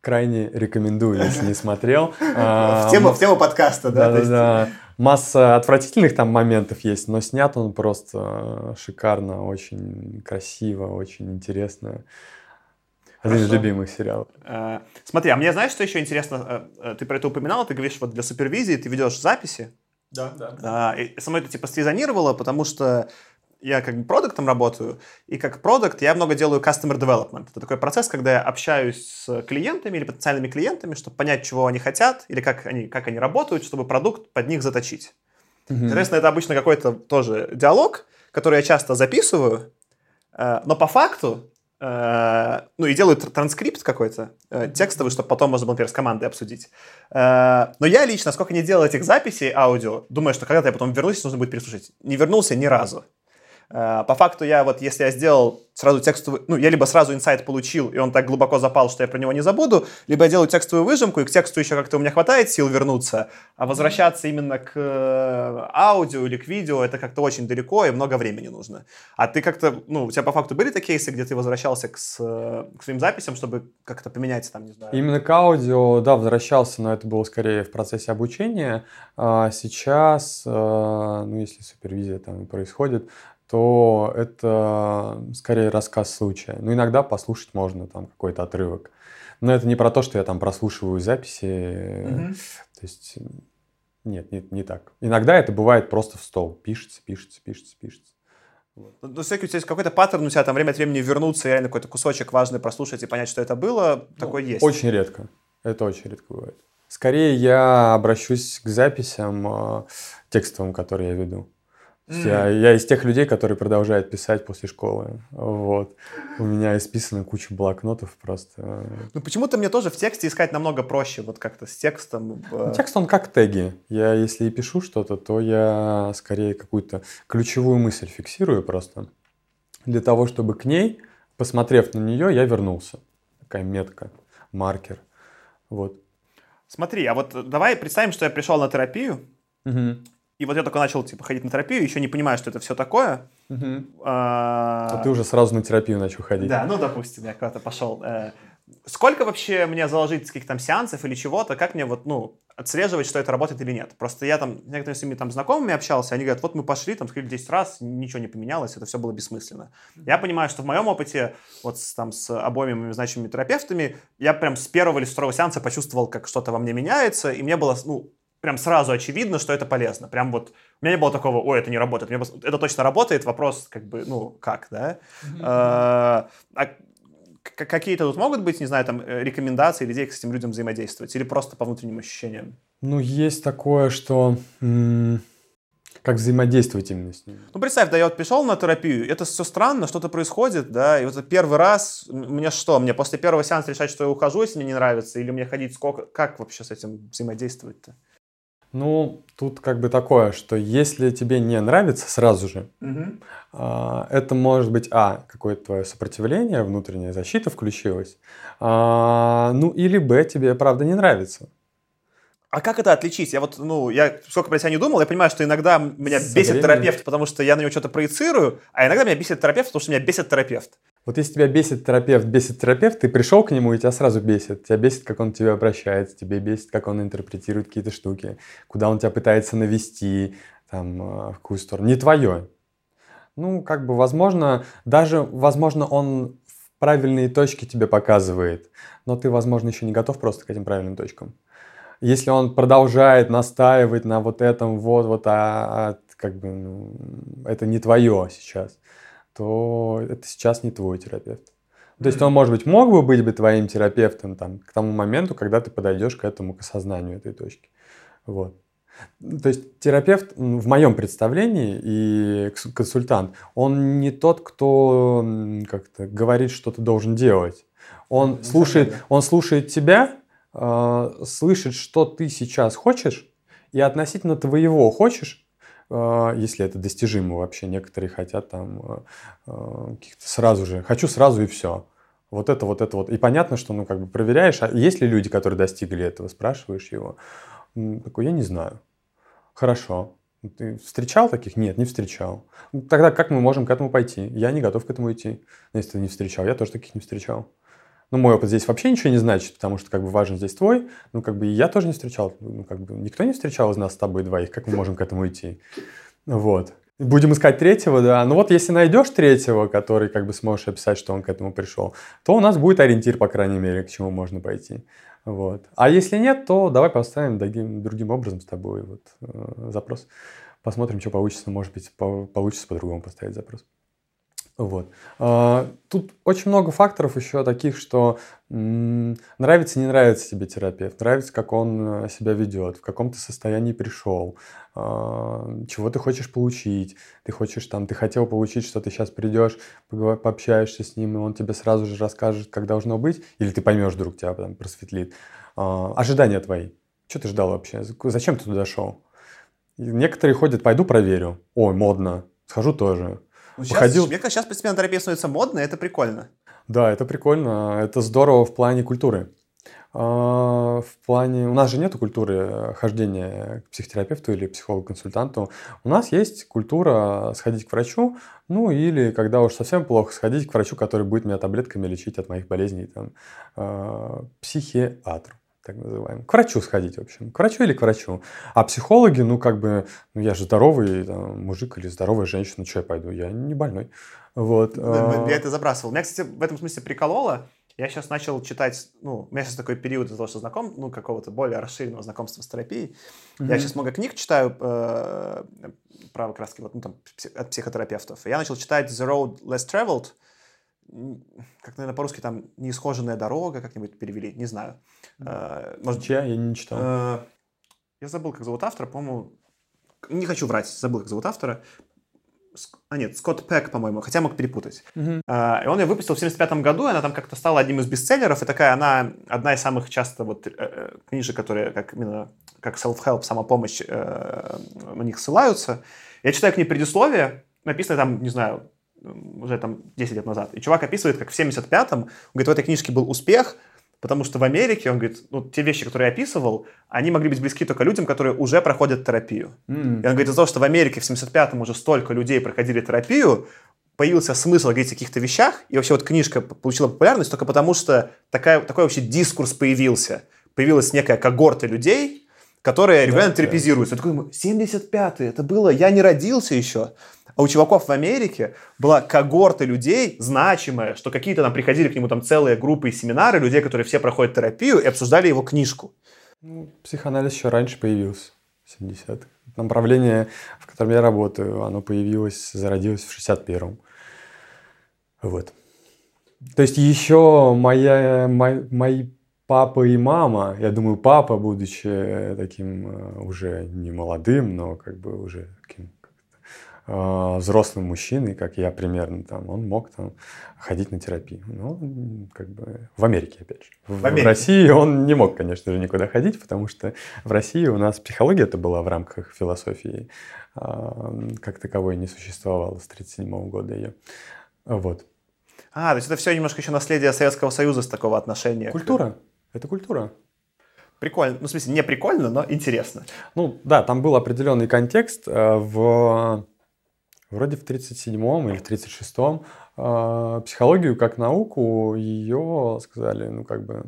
крайне рекомендую, если не смотрел. *laughs* В тему, в тему подкаста, да? Да, да, Масса отвратительных там моментов есть, но снят он просто шикарно, очень красиво, очень интересно. Один из любимых сериалов. Э, смотри, а мне знаешь, что еще интересно? Э, ты про это упоминал, ты говоришь, вот для супервизии ты ведешь записи. Да, да. А, и со мной это типа срезонировало, потому что я как бы продуктом работаю, и как продукт я много делаю customer development. Это такой процесс, когда я общаюсь с клиентами или потенциальными клиентами, чтобы понять, чего они хотят, или как они, как они работают, чтобы продукт под них заточить. Mm-hmm. Соответственно, это обычно какой-то тоже диалог, который я часто записываю, э, но по факту, э, ну и делаю транскрипт какой-то, э, текстовый, чтобы потом можно было, например, с командой обсудить. Но я лично, сколько не делал этих записей аудио, думаю, что когда-то я потом вернусь, нужно будет переслушать. Не вернулся ни разу. Э, по факту я вот, если я сделал сразу текстовый, ну, я либо сразу инсайт получил, и он так глубоко запал, что я про него не забуду, либо я делаю текстовую выжимку, и к тексту еще как-то у меня хватает сил вернуться, а возвращаться именно к э, аудио или к видео, это как-то очень далеко и много времени нужно. А ты как-то, ну, у тебя по факту были такие кейсы, где ты возвращался к, с, к своим записям, чтобы как-то поменять там, не знаю? Именно к аудио, да, возвращался, но это было скорее в процессе обучения. А сейчас, э, ну, если супервизия там происходит, то это скорее рассказ случая. Ну, иногда послушать можно там какой-то отрывок. Но это не про то, что я там прослушиваю записи. Mm-hmm. То есть нет, нет, не так. Иногда это бывает просто в стол. Пишется, пишется, пишется, пишется. Вот. Ну, всякий у тебя есть какой-то паттерн, у тебя там время от времени вернуться и реально какой-то кусочек важный прослушать и понять, что это было, ну, такой есть. Очень редко. Это очень редко бывает. Скорее я обращусь к записям э, текстовым, которые я веду. Mm. Я, я из тех людей, которые продолжают писать после школы. Вот. У меня исписана куча блокнотов просто. Ну, почему-то мне тоже в тексте искать намного проще, вот как-то с текстом. Ну, текст, он как теги. Я, если и пишу что-то, то я скорее какую-то ключевую мысль фиксирую просто. Для того, чтобы к ней, посмотрев на нее, я вернулся. Такая метка, маркер. Вот. Смотри, а вот давай представим, что я пришел на терапию, угу. И вот я только начал типа ходить на терапию, еще не понимаю, что это все такое. Угу. А... а ты уже сразу на терапию начал ходить. Да, ну допустим, я куда-то пошел. Э, сколько вообще мне заложить каких-то там сеансов или чего-то? Как мне вот, ну, отслеживать, что это работает или нет? Просто я там с некоторыми своими там знакомыми общался, они говорят, вот мы пошли, там сходили 10 раз, ничего не поменялось, это все было бессмысленно. Я понимаю, что в моем опыте, вот с, там с обоими моими значимыми терапевтами, я прям с первого или с второго сеанса почувствовал, как что-то во мне меняется, и мне было, ну, прям сразу очевидно, что это полезно. Прям вот у меня не было такого, ой, это не работает. Мне, это точно работает, вопрос как бы, ну, как, да? А, а какие-то тут могут быть, не знаю, там, э, рекомендации или идеи, как с этим людям взаимодействовать? Или просто по внутренним ощущениям? Ну, есть такое, что... Как взаимодействовать именно с ним? Ну, представь, да, я вот пришел на терапию, это все странно, что-то происходит, да, и вот первый раз, мне что, мне после первого сеанса решать, что я ухожу, если мне не нравится, или мне ходить сколько, как вообще с этим взаимодействовать-то? Ну, тут как бы такое, что если тебе не нравится сразу же, угу. а, это может быть, а, какое-то твое сопротивление, внутренняя защита включилась, а, ну, или, б, тебе правда не нравится. А как это отличить? Я вот, ну, я сколько про себя не думал, я понимаю, что иногда меня Со бесит временем. терапевт, потому что я на него что-то проецирую, а иногда меня бесит терапевт, потому что меня бесит терапевт. Вот если тебя бесит терапевт, бесит терапевт, ты пришел к нему, и тебя сразу бесит. Тебя бесит, как он тебе обращается, тебе бесит, как он интерпретирует какие-то штуки, куда он тебя пытается навести, там, э, в какую сторону. Не твое. Ну, как бы, возможно, даже, возможно, он в правильные точки тебе показывает, но ты, возможно, еще не готов просто к этим правильным точкам. Если он продолжает настаивать на вот этом, вот, вот, а, а как бы, ну, это не твое сейчас то это сейчас не твой терапевт. То есть он, может быть, мог бы быть бы твоим терапевтом там, к тому моменту, когда ты подойдешь к этому, к осознанию этой точки. Вот. То есть терапевт в моем представлении и консультант, он не тот, кто как-то говорит, что ты должен делать. Он, слушает, он слушает тебя, э, слышит, что ты сейчас хочешь, и относительно твоего хочешь, если это достижимо вообще, некоторые хотят там э, э, каких-то сразу же, хочу сразу и все. Вот это, вот это, вот. И понятно, что, ну, как бы проверяешь, а есть ли люди, которые достигли этого, спрашиваешь его. Такой, я не знаю. Хорошо. Ты встречал таких? Нет, не встречал. Тогда как мы можем к этому пойти? Я не готов к этому идти. Если ты не встречал, я тоже таких не встречал. Ну, мой опыт здесь вообще ничего не значит, потому что как бы важен здесь твой. Ну, как бы я тоже не встречал. Ну, как бы никто не встречал из нас с тобой двоих. Как мы можем к этому идти? Вот. Будем искать третьего, да. Ну вот если найдешь третьего, который как бы сможешь описать, что он к этому пришел, то у нас будет ориентир, по крайней мере, к чему можно пойти. Вот. А если нет, то давай поставим другим, другим образом с тобой вот, э, запрос. Посмотрим, что получится. Может быть, по, получится по-другому поставить запрос. Вот. А, тут очень много факторов еще таких, что нравится, не нравится тебе терапевт, нравится, как он э, себя ведет, в каком ты состоянии пришел, а, чего ты хочешь получить, ты хочешь там, ты хотел получить, что ты сейчас придешь, пообщаешься с ним, и он тебе сразу же расскажет, как должно быть, или ты поймешь вдруг, тебя там просветлит. А, ожидания твои. Что ты ждал вообще? Зачем ты туда шел? Некоторые ходят, пойду проверю. Ой, модно. Схожу тоже. Ну, сейчас, Выходил... Мне кажется, сейчас постепенно терапия становится модной, это прикольно. Да, это прикольно. Это здорово в плане культуры. А, в плане... У нас же нет культуры хождения к психотерапевту или психологу-консультанту. У нас есть культура сходить к врачу, ну или, когда уж совсем плохо, сходить к врачу, который будет меня таблетками лечить от моих болезней, там, а, психиатру так называемый. К врачу сходить, в общем. К врачу или к врачу. А психологи, ну, как бы, ну, я же здоровый там, мужик или здоровая женщина, что я пойду? Я не больной. Вот. Я это забрасывал. Меня, кстати, в этом смысле прикололо. Я сейчас начал читать, ну, у меня сейчас такой период из-за того, что знаком, ну, какого-то более расширенного знакомства с терапией. Mm-hmm. Я сейчас много книг читаю э, про как раз вот, ну, там, от психотерапевтов. Я начал читать The Road Less Traveled, как, наверное, по-русски там «Неисхоженная дорога», как-нибудь перевели, не знаю. Э, может, Чья? Я не читал. Э, я забыл, как зовут автора, по-моему... Не хочу врать, забыл, как зовут автора. А нет, Скотт Пэк, по-моему, хотя мог перепутать. Uh-huh. Uh, и он ее выпустил в 75 году, и она там как-то стала одним из бестселлеров, и такая она одна из самых часто вот э, книжек, которые как именно как self-help, самопомощь, э, на них ссылаются. Я читаю к ней предисловие, написано там, не знаю, уже там 10 лет назад. И чувак описывает, как в 75-м, он говорит, в этой книжке был успех, потому что в Америке, он говорит, ну, те вещи, которые я описывал, они могли быть близки только людям, которые уже проходят терапию. Mm. И он говорит, из-за того, что в Америке в 75-м уже столько людей проходили терапию, появился смысл говорить о каких-то вещах, и вообще вот книжка получила популярность только потому, что такая, такой вообще дискурс появился. Появилась некая когорта людей, которые регулярно да, терапизируются. Да. Я такой, 75-й, это было, я не родился еще. А у чуваков в Америке была когорта людей значимая, что какие-то там приходили к нему там целые группы и семинары людей, которые все проходят терапию и обсуждали его книжку. Ну, психоанализ еще раньше появился, в 70-х. Направление, в котором я работаю, оно появилось, зародилось в 61-м. Вот. То есть еще моя, моя, мои папа и мама, я думаю, папа, будучи таким э, уже не молодым, но как бы уже таким э, взрослым мужчиной, как я примерно, там, он мог там ходить на терапию. Ну, как бы в Америке, опять же. В, в, Америке. в России он не мог, конечно же, никуда ходить, потому что в России у нас психология это была в рамках философии, э, как таковой не существовало с 1937 года ее. Вот. А, то есть это все немножко еще наследие Советского Союза с такого отношения. Культура. Это культура. Прикольно. Ну, в смысле, не прикольно, но интересно. Ну, да, там был определенный контекст э, в Вроде в 37-м или в 36-м э, психологию как науку ее сказали, ну как бы,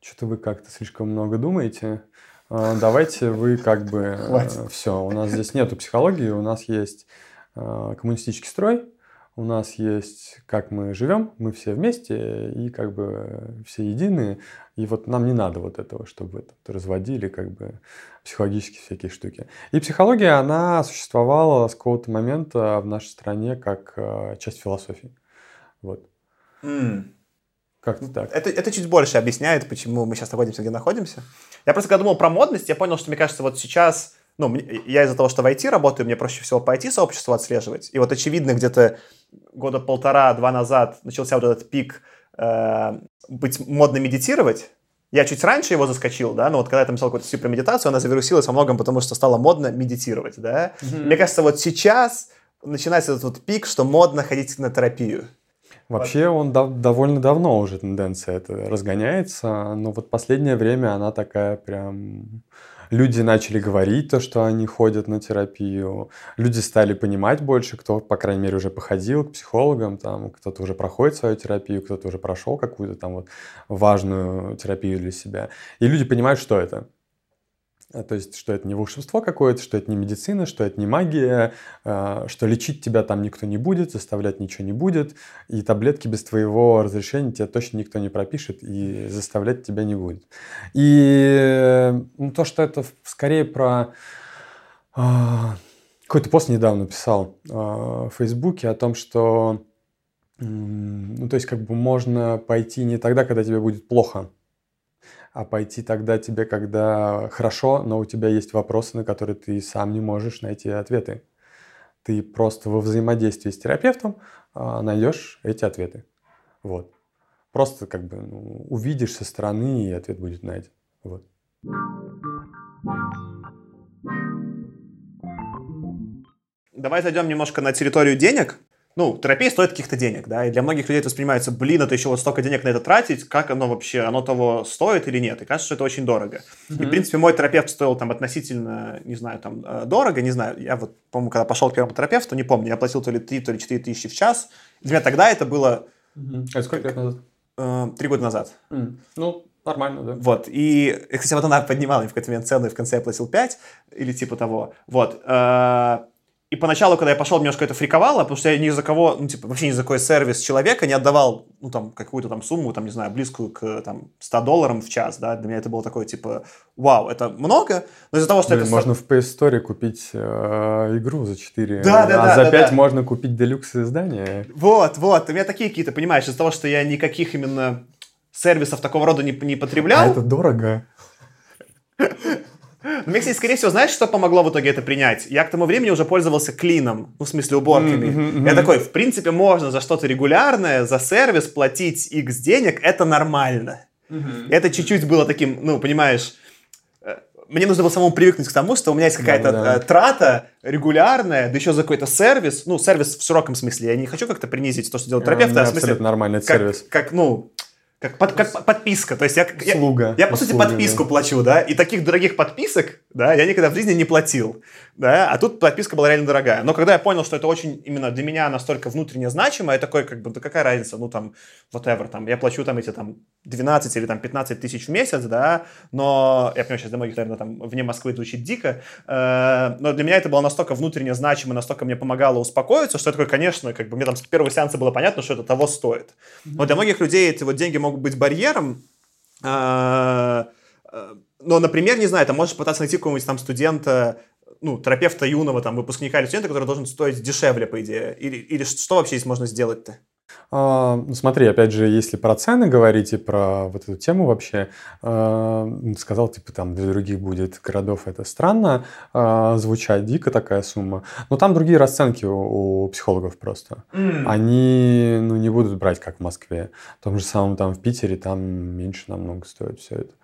что-то вы как-то слишком много думаете, э, давайте вы как бы, *laughs* э, все, у нас здесь нету психологии, у нас есть э, коммунистический строй, у нас есть, как мы живем, мы все вместе и как бы все единые. И вот нам не надо вот этого, чтобы это разводили как бы психологические всякие штуки. И психология, она существовала с какого-то момента в нашей стране как э, часть философии. Вот. Mm. Как-то так. Это, это чуть больше объясняет, почему мы сейчас находимся, где находимся. Я просто когда думал про модность, я понял, что, мне кажется, вот сейчас, ну, я из-за того, что в IT работаю, мне проще всего по IT-сообществу отслеживать. И вот очевидно, где-то года полтора-два назад начался вот этот пик э, быть модно медитировать. Я чуть раньше его заскочил, да, но вот когда я там писал какую-то статью про медитацию, она завирусилась во многом, потому что стало модно медитировать, да. Mm-hmm. Мне кажется, вот сейчас начинается этот вот пик, что модно ходить на терапию. Вообще он дав- довольно давно уже тенденция это разгоняется, но вот последнее время она такая прям... Люди начали говорить то, что они ходят на терапию, люди стали понимать больше, кто, по крайней мере, уже походил к психологам, там кто-то уже проходит свою терапию, кто-то уже прошел какую-то там вот важную терапию для себя. И люди понимают, что это. А, то есть, что это не волшебство какое-то, что это не медицина, что это не магия, а, что лечить тебя там никто не будет, заставлять ничего не будет, и таблетки без твоего разрешения тебе точно никто не пропишет и заставлять тебя не будет. И ну, то, что это скорее про... А, какой-то пост недавно писал в Фейсбуке о том, что ну, то есть как бы можно пойти не тогда, когда тебе будет плохо, а пойти тогда тебе, когда хорошо, но у тебя есть вопросы, на которые ты сам не можешь найти ответы. Ты просто во взаимодействии с терапевтом а, найдешь эти ответы. Вот. Просто как бы ну, увидишь со стороны, и ответ будет найден. Вот. Давай зайдем немножко на территорию денег ну, терапия стоит каких-то денег, да, и для многих людей это воспринимается, блин, это еще вот столько денег на это тратить, как оно вообще, оно того стоит или нет, и кажется, что это очень дорого. Mm-hmm. И, в принципе, мой терапевт стоил там относительно, не знаю, там, э, дорого, не знаю, я вот, по-моему, когда пошел к первому терапевту, не помню, я платил то ли 3, то ли 4 тысячи в час, для меня тогда это было... Mm-hmm. А сколько лет назад? Э, три года назад. Mm. Ну, нормально, да. Вот, и, кстати, вот она поднимала мне в какой-то момент цену, и в конце я платил 5, или типа того, вот, э, и поначалу, когда я пошел, немножко это фриковало, потому что я ни за кого, ну, типа, вообще ни за какой сервис человека не отдавал, ну, там, какую-то там сумму, там, не знаю, близкую к, там, 100 долларам в час, да, для меня это было такое, типа, вау, это много, но из-за того, что Блин, это... Можно в PS Store купить э, игру за 4, да, да, а да, за да, 5 да. можно купить делюкс издание. Вот, вот, у меня такие какие-то, понимаешь, из-за того, что я никаких именно сервисов такого рода не, не потреблял. А это дорого. Мне, кстати, скорее всего, знаешь, что помогло в итоге это принять? Я к тому времени уже пользовался клином, ну, в смысле, уборками. Mm-hmm, mm-hmm. Я такой, в принципе, можно за что-то регулярное, за сервис платить X денег, это нормально. Mm-hmm. Это чуть-чуть было таким, ну, понимаешь, э, мне нужно было самому привыкнуть к тому, что у меня есть какая-то да, да. Э, трата регулярная, да еще за какой-то сервис, ну, сервис в широком смысле. Я не хочу как-то принизить то, что делает терапевт, а, а в смысле... Абсолютно нормальный как, сервис. Как, ну, как, под, как подписка. То есть я, Услуга. я, я по сути, Услуга, подписку да. плачу, да, и таких дорогих подписок, да, я никогда в жизни не платил, да, а тут подписка была реально дорогая. Но когда я понял, что это очень именно для меня настолько внутренне значимо, я такой, как бы, да какая разница, ну, там, whatever, там, я плачу там эти, там, 12 или там 15 тысяч в месяц, да, но, я понимаю, сейчас для многих, наверное, там, вне Москвы звучит дико, э, но для меня это было настолько внутренне значимо, настолько мне помогало успокоиться, что я такой, конечно, как бы, мне там с первого сеанса было понятно, что это того стоит. Но для многих людей эти вот деньги могут быть барьером, а, но, например, не знаю, ты можешь пытаться найти какого-нибудь там студента, ну, терапевта юного, там, выпускника или студента, который должен стоить дешевле, по идее. Или, или что вообще здесь можно сделать-то? А, ну, смотри, опять же, если про цены говорить и про вот эту тему вообще, э, сказал, типа, там для других будет городов это странно э, звучать, дико такая сумма, но там другие расценки у, у психологов просто. Mm. Они, ну, не будут брать, как в Москве. В том же самом там в Питере там меньше намного стоит все это.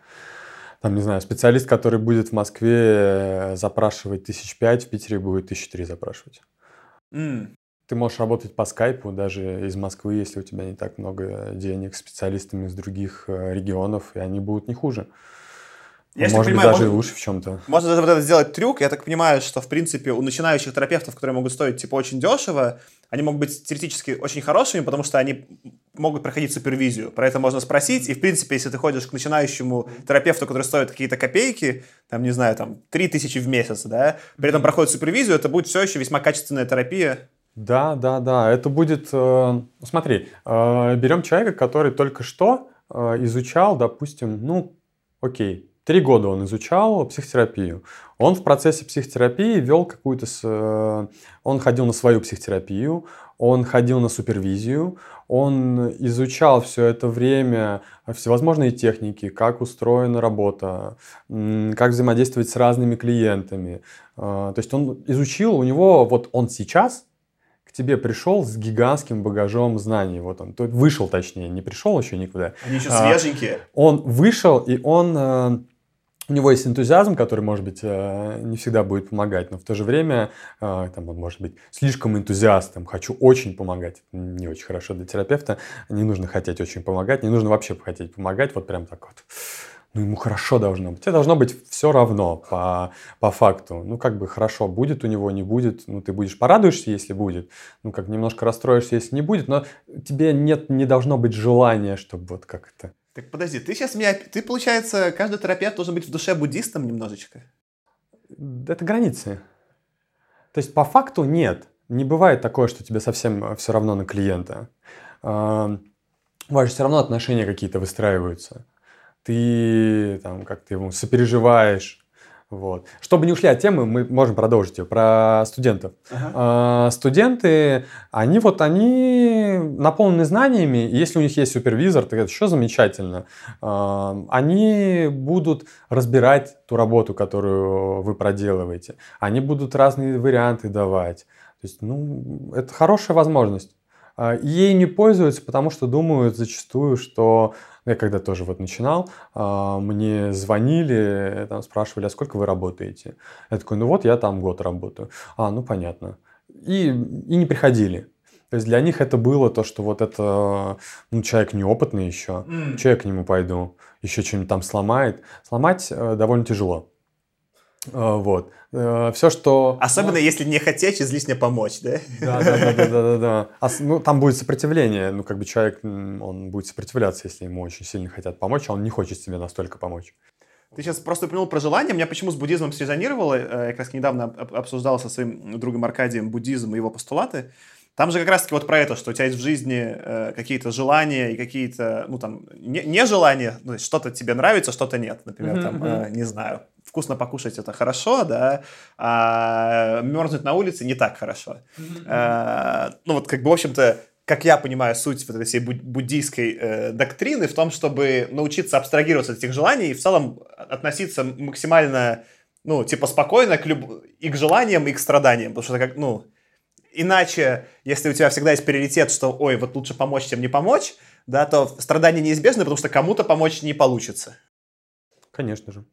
Там, не знаю, специалист, который будет в Москве запрашивать тысяч пять, в Питере будет тысяч три запрашивать. Mm. Ты можешь работать по скайпу даже из Москвы, если у тебя не так много денег, специалистами из других э, регионов, и они будут не хуже. Я Может понимаю, быть, даже можно, лучше в чем-то. Можно даже вот это сделать трюк. Я так понимаю, что, в принципе, у начинающих терапевтов, которые могут стоить, типа, очень дешево, они могут быть теоретически очень хорошими, потому что они могут проходить супервизию. Про это можно спросить. И, в принципе, если ты ходишь к начинающему терапевту, который стоит какие-то копейки, там, не знаю, там, 3000 в месяц, да, при этом проходит супервизию, это будет все еще весьма качественная терапия. Да, да, да. Это будет... Э, смотри, э, берем человека, который только что э, изучал, допустим, ну, окей, три года он изучал психотерапию. Он в процессе психотерапии вел какую-то... Э, он ходил на свою психотерапию, он ходил на супервизию, он изучал все это время всевозможные техники, как устроена работа, как взаимодействовать с разными клиентами. А, то есть он изучил, у него вот он сейчас тебе пришел с гигантским багажом знаний. Вот он вышел, точнее, не пришел еще никуда. Они еще свеженькие. Он вышел, и он э, у него есть энтузиазм, который, может быть, э, не всегда будет помогать, но в то же время э, там, он может быть слишком энтузиастом, хочу очень помогать. Это не очень хорошо для терапевта. Не нужно хотеть очень помогать, не нужно вообще хотеть помогать, вот прям так вот. Ну, ему хорошо должно быть. Тебе должно быть все равно по, по факту. Ну, как бы хорошо, будет у него, не будет. Ну, ты будешь порадуешься, если будет. Ну, как немножко расстроишься, если не будет. Но тебе нет, не должно быть желания, чтобы вот как это так подожди, ты сейчас меня... Ты, получается, каждый терапевт должен быть в душе буддистом немножечко? Это границы. То есть по факту нет. Не бывает такое, что тебе совсем э, все равно на клиента. У вас же все равно отношения какие-то выстраиваются. Ты там как-то ему сопереживаешь, вот. Чтобы не ушли от темы, мы можем продолжить ее про студентов. Ага. А, студенты, они вот они наполнены знаниями, если у них есть супервизор, то это еще замечательно. А, они будут разбирать ту работу, которую вы проделываете. Они будут разные варианты давать. То есть, ну, это хорошая возможность. А, ей не пользуются, потому что думают зачастую, что я когда тоже вот начинал, а, мне звонили, там спрашивали, а сколько вы работаете? Я такой, ну вот я там год работаю. А, ну понятно. И, и не приходили. То есть для них это было то, что вот это, ну, человек неопытный еще, mm. что я к нему пойду, еще что-нибудь там сломает. Сломать э, довольно тяжело. А, вот. Э, Все, что... Особенно, если не хотеть излишне помочь, да? Да, да, да, да, да, да. А, ну, там будет сопротивление. Ну, как бы человек, он будет сопротивляться, если ему очень сильно хотят помочь, а он не хочет себе настолько помочь. Ты сейчас просто упомянул про желание. Меня почему с буддизмом срезонировало. Э, я как раз недавно обсуждал со своим другом Аркадием буддизм и его постулаты. Там же как раз-таки вот про это, что у тебя есть в жизни э, какие-то желания и какие-то, ну там, не, не желания, ну, что-то тебе нравится, что-то нет. Например, mm-hmm. там, э, не знаю, вкусно покушать это хорошо, да, а мерзнуть на улице не так хорошо. Mm-hmm. Э, ну вот как бы, в общем-то, как я понимаю суть вот этой всей буддийской э, доктрины в том, чтобы научиться абстрагироваться от этих желаний и в целом относиться максимально, ну, типа спокойно к люб... и к желаниям, и к страданиям, потому что, как, ну, Иначе, если у тебя всегда есть приоритет, что, ой, вот лучше помочь, чем не помочь, да, то страдания неизбежны, потому что кому-то помочь не получится. Конечно же.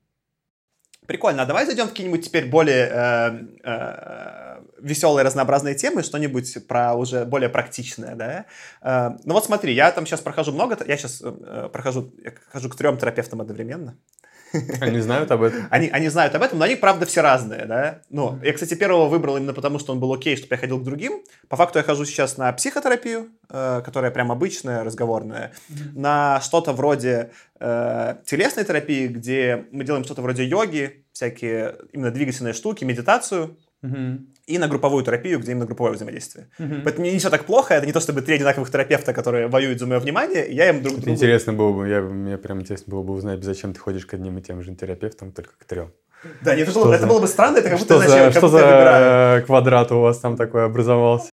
Прикольно. А давай зайдем в какие-нибудь теперь более э, э, веселые, разнообразные темы, что-нибудь про уже более практичное, да? Э, ну вот смотри, я там сейчас прохожу много, я сейчас э, прохожу, я хожу к трем терапевтам одновременно. Они знают об этом? Они, они знают об этом, но они, правда, все разные, да. Ну, я, кстати, первого выбрал именно потому, что он был окей, чтобы я ходил к другим. По факту я хожу сейчас на психотерапию, э, которая прям обычная, разговорная, mm-hmm. на что-то вроде э, телесной терапии, где мы делаем что-то вроде йоги, всякие именно двигательные штуки, медитацию. Mm-hmm и на групповую терапию, где именно групповое взаимодействие. Mm-hmm. Поэтому не все так плохо, это не то, чтобы три одинаковых терапевта, которые воюют за мое внимание, я им друг другу... Интересно было бы, я, мне прям интересно было бы узнать, зачем ты ходишь к одним и тем же терапевтам, только к трем. Да, нет, это, было, за... это было бы странно, это как будто что за, что за квадрат у вас там такой образовался?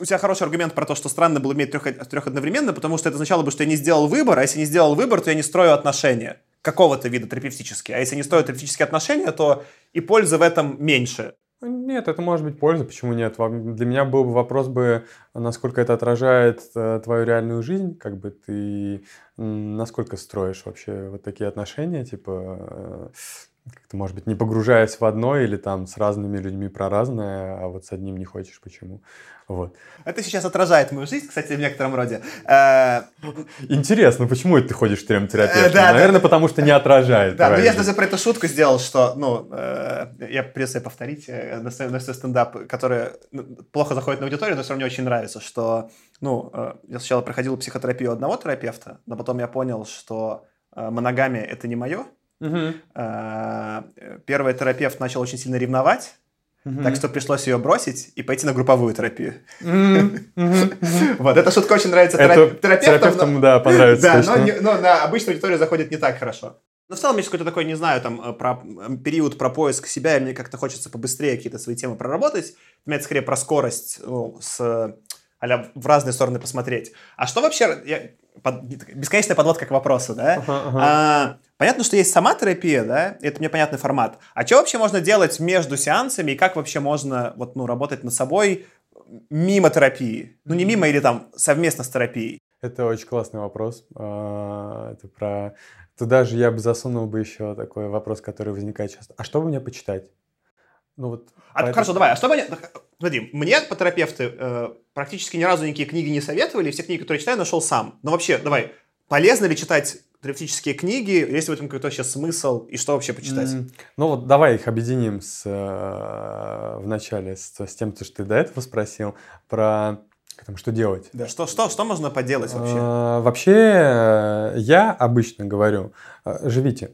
у тебя хороший аргумент про то, что странно было иметь трех, трех одновременно, потому что это означало бы, что я не сделал выбор, а если не сделал выбор, то я не строю отношения какого-то вида терапевтические. А если не строят терапевтические отношения, то и пользы в этом меньше. Нет, это может быть польза, почему нет? Для меня был бы вопрос бы, насколько это отражает э, твою реальную жизнь, как бы ты насколько строишь вообще вот такие отношения, типа э, как-то, может быть, не погружаясь в одно или там с разными людьми про разное, а вот с одним не хочешь, почему. Вот. Это сейчас отражает мою жизнь, кстати, в некотором роде. Э, Интересно, почему ты ходишь к трем терапевтам? Да, Наверное, да. потому что не отражает. Да, ну я даже про эту шутку сделал, что, ну, э, я придется повторить э, на свой, на свой стендап, который ну, плохо заходит на аудиторию, но все равно мне очень нравится, что, ну, я сначала проходил психотерапию одного терапевта, но потом я понял, что моногамия – это не мое, Угу. Первый терапевт начал очень сильно ревновать, угу. так что пришлось ее бросить и пойти на групповую терапию. Вот, эта шутка очень нравится терапевтам. Терапевтам, да, понравится Да, но на обычную аудиторию заходит не так хорошо. Ну, в целом, есть какой-то такой, не знаю, там, э, про, период про поиск себя, и мне как-то хочется побыстрее какие-то свои темы проработать. У меня это скорее про скорость, ну, с а в разные стороны посмотреть. А что вообще... Я, под, бесконечная подводка к вопросу, да? Uh-huh, uh-huh. А, понятно, что есть сама терапия, да? Это мне понятный формат. А что вообще можно делать между сеансами, и как вообще можно вот, ну, работать над собой мимо терапии? Ну, не мимо или там совместно с терапией? Это очень классный вопрос. А, это про Туда же я бы засунул бы еще такой вопрос, который возникает часто. А что бы мне почитать? Ну вот. А, поэтому... Хорошо, давай. А что бы мне... Смотри, мне по терапевты э, практически ни разу никакие книги не советовали, все книги, которые читаю, нашел сам. Но вообще, давай, полезно ли читать терапевтические книги, есть в этом какой-то вообще смысл, и что вообще почитать? Mm, ну вот давай их объединим с, э, в начале с, с тем, что ты до этого спросил, про там, что делать. Да, что, что, что можно поделать вообще? А, вообще, э, я обычно говорю, э, живите.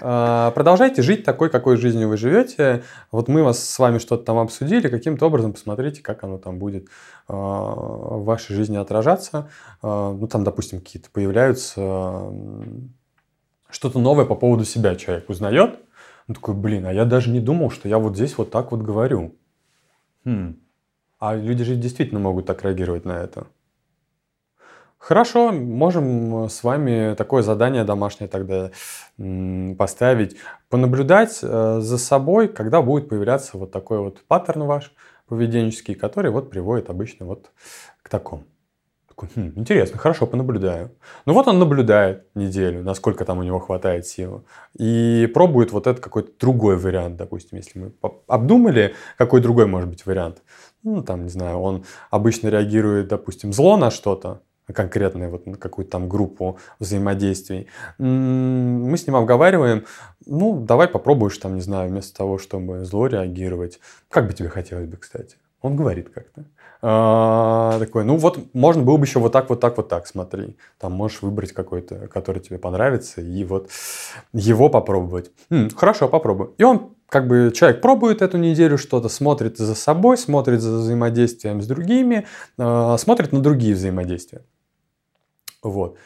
А, продолжайте жить такой, какой жизнью вы живете. Вот мы вас с вами что-то там обсудили, каким-то образом посмотрите, как оно там будет а, в вашей жизни отражаться. Ну, там, допустим, какие-то появляются что-то новое по поводу себя человек узнает. Он такой, блин, а я даже не думал, что я вот здесь вот так вот говорю. Хм, а люди же действительно могут так реагировать на это. Хорошо, можем с вами такое задание домашнее тогда поставить. Понаблюдать э, за собой, когда будет появляться вот такой вот паттерн ваш поведенческий, который вот приводит обычно вот к такому. Хм, интересно, хорошо, понаблюдаю. Ну вот он наблюдает неделю, насколько там у него хватает силы. И пробует вот этот какой-то другой вариант, допустим, если мы обдумали, какой другой может быть вариант ну, там, не знаю, он обычно реагирует, допустим, зло на что-то, конкретную вот какую-то там группу взаимодействий, мы с ним обговариваем, ну, давай попробуешь там, не знаю, вместо того, чтобы зло реагировать, как бы тебе хотелось бы, кстати. Он говорит как-то. А, такой, ну вот, можно было бы еще вот так, вот так, вот так, смотри. Там можешь выбрать какой-то, который тебе понравится, и вот его попробовать. М, хорошо, попробую. И он как бы человек пробует эту неделю что-то, смотрит за собой, смотрит за взаимодействием с другими, э, смотрит на другие взаимодействия. Вот.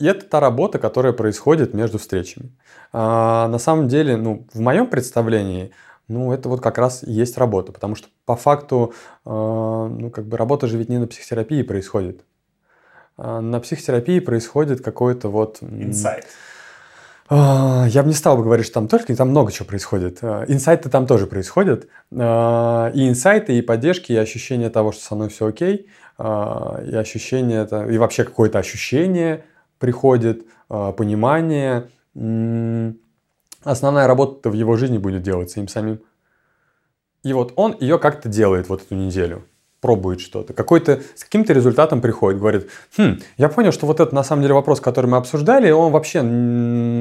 И это та работа, которая происходит между встречами. А, на самом деле, ну, в моем представлении, ну, это вот как раз и есть работа, потому что по факту, э, ну, как бы работа же ведь не на психотерапии происходит. А на психотерапии происходит какой-то вот... Инсайт. А, я бы не стал бы говорить, что там только, там много чего происходит. А, инсайты там тоже происходят. И инсайты, и поддержки, и ощущение того, что со мной все окей, и ощущение, и вообще какое-то ощущение приходит, понимание. Основная работа в его жизни будет делаться им самим. И вот он ее как-то делает вот эту неделю пробует что-то, какой-то, с каким-то результатом приходит, говорит, хм, я понял, что вот это на самом деле вопрос, который мы обсуждали, он вообще,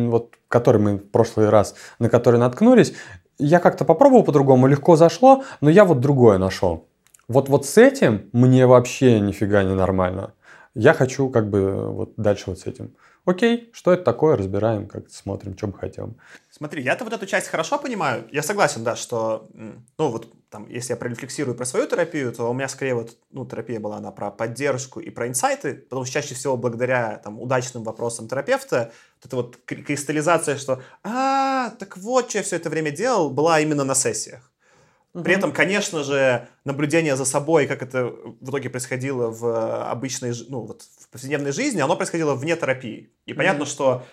вот, который мы в прошлый раз, на который наткнулись, я как-то попробовал по-другому, легко зашло, но я вот другое нашел. Вот, вот с этим мне вообще нифига не нормально. Я хочу как бы вот дальше вот с этим. Окей, что это такое, разбираем, как смотрим, что бы хотел. Смотри, я-то вот эту часть хорошо понимаю. Я согласен, да, что, ну вот там, если я прорефлексирую про свою терапию, то у меня скорее вот, ну, терапия была она про поддержку и про инсайты, потому что чаще всего благодаря там удачным вопросам терапевта вот эта вот кристаллизация, что «А, так вот, что я все это время делал», была именно на сессиях. При этом, конечно же, наблюдение за собой, как это в итоге происходило в обычной, ну, вот в повседневной жизни, оно происходило вне терапии. И понятно, mm-hmm. что,